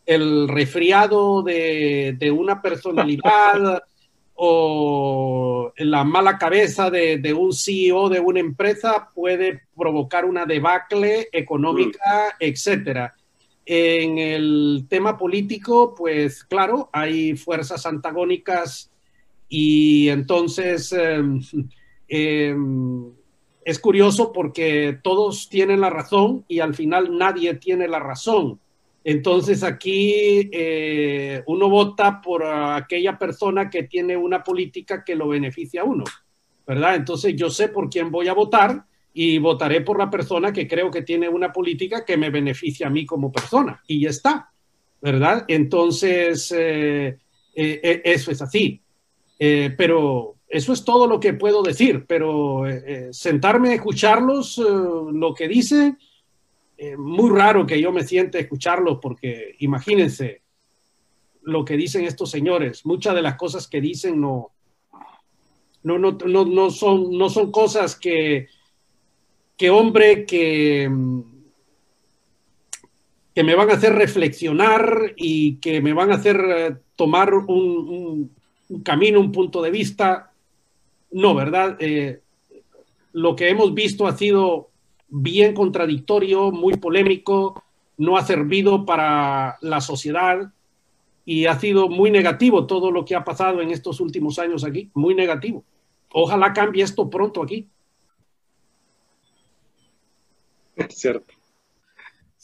Speaker 5: el resfriado de, una personalidad o la mala cabeza de, un CEO de una empresa puede provocar una debacle económica, mm. etcétera. En el tema político, pues claro, hay fuerzas antagónicas y entonces em, em, es curioso porque todos tienen la razón y al final nadie tiene la razón. Entonces aquí eh, uno vota por aquella persona que tiene una política que lo beneficia a uno, ¿verdad? Entonces yo sé por quién voy a votar y votaré por la persona que creo que tiene una política que me beneficia a mí como persona y ya está, ¿verdad? Entonces eh, eh, eso es así. Eh, pero eso es todo lo que puedo decir, pero eh, eh, sentarme a escucharlos, lo que dicen, muy raro que yo me siente escucharlos porque imagínense lo que dicen estos señores, muchas de las cosas que dicen no, no, no, no, son, no son cosas que, que hombre, que, que me van a hacer reflexionar y que me van a hacer tomar un camino, un punto de vista. No, ¿verdad? Eh, lo que hemos visto ha sido bien contradictorio, muy polémico, no ha servido para la sociedad y ha sido muy negativo todo lo que ha pasado en estos últimos años aquí, muy negativo. Ojalá cambie esto pronto aquí.
Speaker 3: Cierto.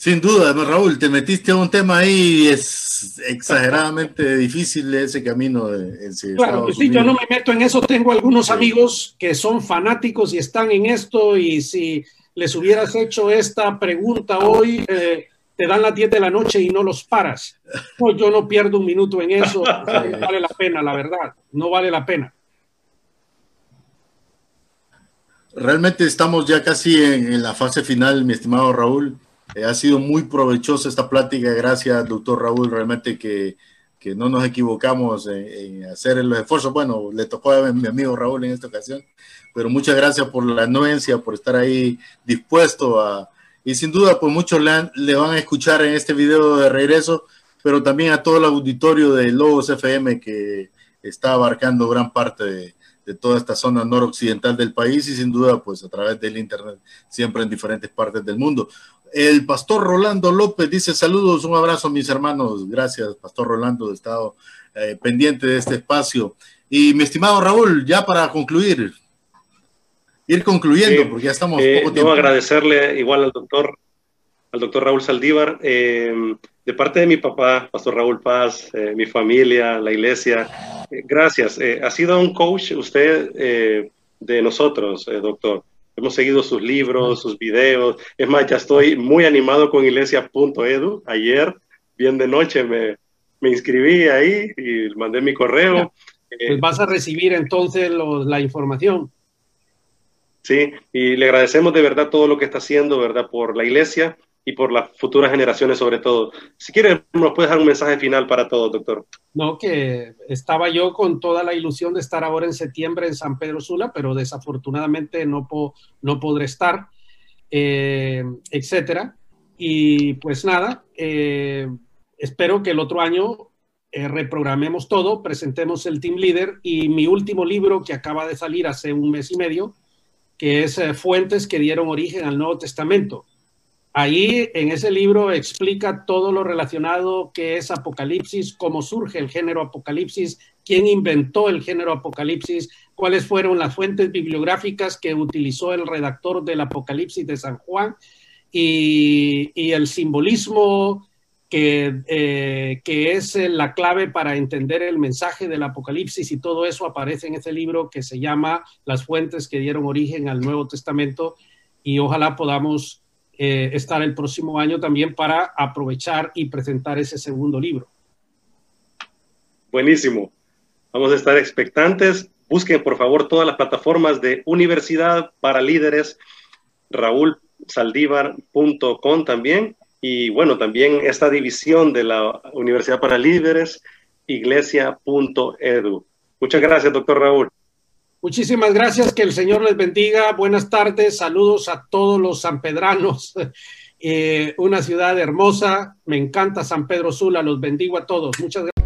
Speaker 4: Sin duda, Raúl, te metiste a un tema ahí, es exageradamente difícil ese camino.
Speaker 5: En claro, sí, yo no me meto en eso, tengo algunos amigos que son fanáticos y están en esto y si les hubieras hecho esta pregunta hoy, eh, te dan las 10 de la noche y no los paras. No, yo no pierdo un minuto en eso, no vale la pena, la verdad, no vale la pena.
Speaker 4: Realmente estamos ya casi en la fase final, mi estimado Raúl. Eh, ha sido muy provechosa esta plática. Gracias, doctor Raúl. Realmente que, que no nos equivocamos en, hacer los esfuerzos. Bueno, le tocó a mi amigo Raúl en esta ocasión, pero muchas gracias por la anuencia, por estar ahí dispuesto a... Y sin duda, pues muchos le, le van a escuchar en este video de regreso, pero también a todo el auditorio de Lobos FM que está abarcando gran parte de, de toda esta zona noroccidental del país y sin duda pues a través del internet siempre en diferentes partes del mundo. El pastor Rolando López dice saludos, un abrazo mis hermanos. Gracias, pastor Rolando, de estado eh, pendiente de este espacio. Y mi estimado Raúl, ya para concluir, ir concluyendo, porque ya estamos
Speaker 3: eh, poco tiempo. agradecerle igual al doctor, al doctor Raúl Saldívar, eh, de parte de mi papá, pastor Raúl Paz, mi familia, la iglesia. gracias. ha sido un coach usted de nosotros, doctor. Hemos seguido sus libros, sus videos. Es más, ya estoy muy animado con iglesia.edu. Ayer, bien de noche, me, me inscribí ahí y mandé mi correo.
Speaker 5: Pues vas a recibir entonces la información.
Speaker 3: Sí, y le agradecemos de verdad todo lo que está haciendo, ¿verdad? Por la iglesia y por las futuras generaciones sobre todo. Si quiere, nos puede dar un mensaje final para todos, doctor.
Speaker 5: No, que estaba yo con toda la ilusión de estar ahora en septiembre en San Pedro Sula, pero desafortunadamente no, no podré estar, eh, etcétera. Y pues nada, eh, espero que el otro año eh, reprogramemos todo, presentemos el Team Leader y mi último libro que acaba de salir hace un mes y medio, que es eh, Fuentes que dieron origen al Nuevo Testamento. Ahí en ese libro explica todo lo relacionado que es Apocalipsis, cómo surge el género Apocalipsis, quién inventó el género Apocalipsis, cuáles fueron las fuentes bibliográficas que utilizó el redactor del Apocalipsis de San Juan y, el simbolismo eh, que, es la clave para entender el mensaje del Apocalipsis y todo eso aparece en ese libro que se llama Las fuentes que dieron origen al Nuevo Testamento y ojalá podamos eh, estar el próximo año también para aprovechar y presentar ese segundo libro.
Speaker 3: Buenísimo. Vamos a estar expectantes. Busquen, por favor, todas las plataformas de Universidad para Líderes, raúlsaldívar.com también. Y bueno, también esta división de la Universidad para Líderes, iglesia.edu. Muchas gracias, doctor Raúl.
Speaker 5: Muchísimas gracias, que el Señor les bendiga. Buenas tardes, saludos a todos los sanpedranos. Eh, una ciudad hermosa, me encanta San Pedro Sula, los bendigo a todos. Muchas gracias.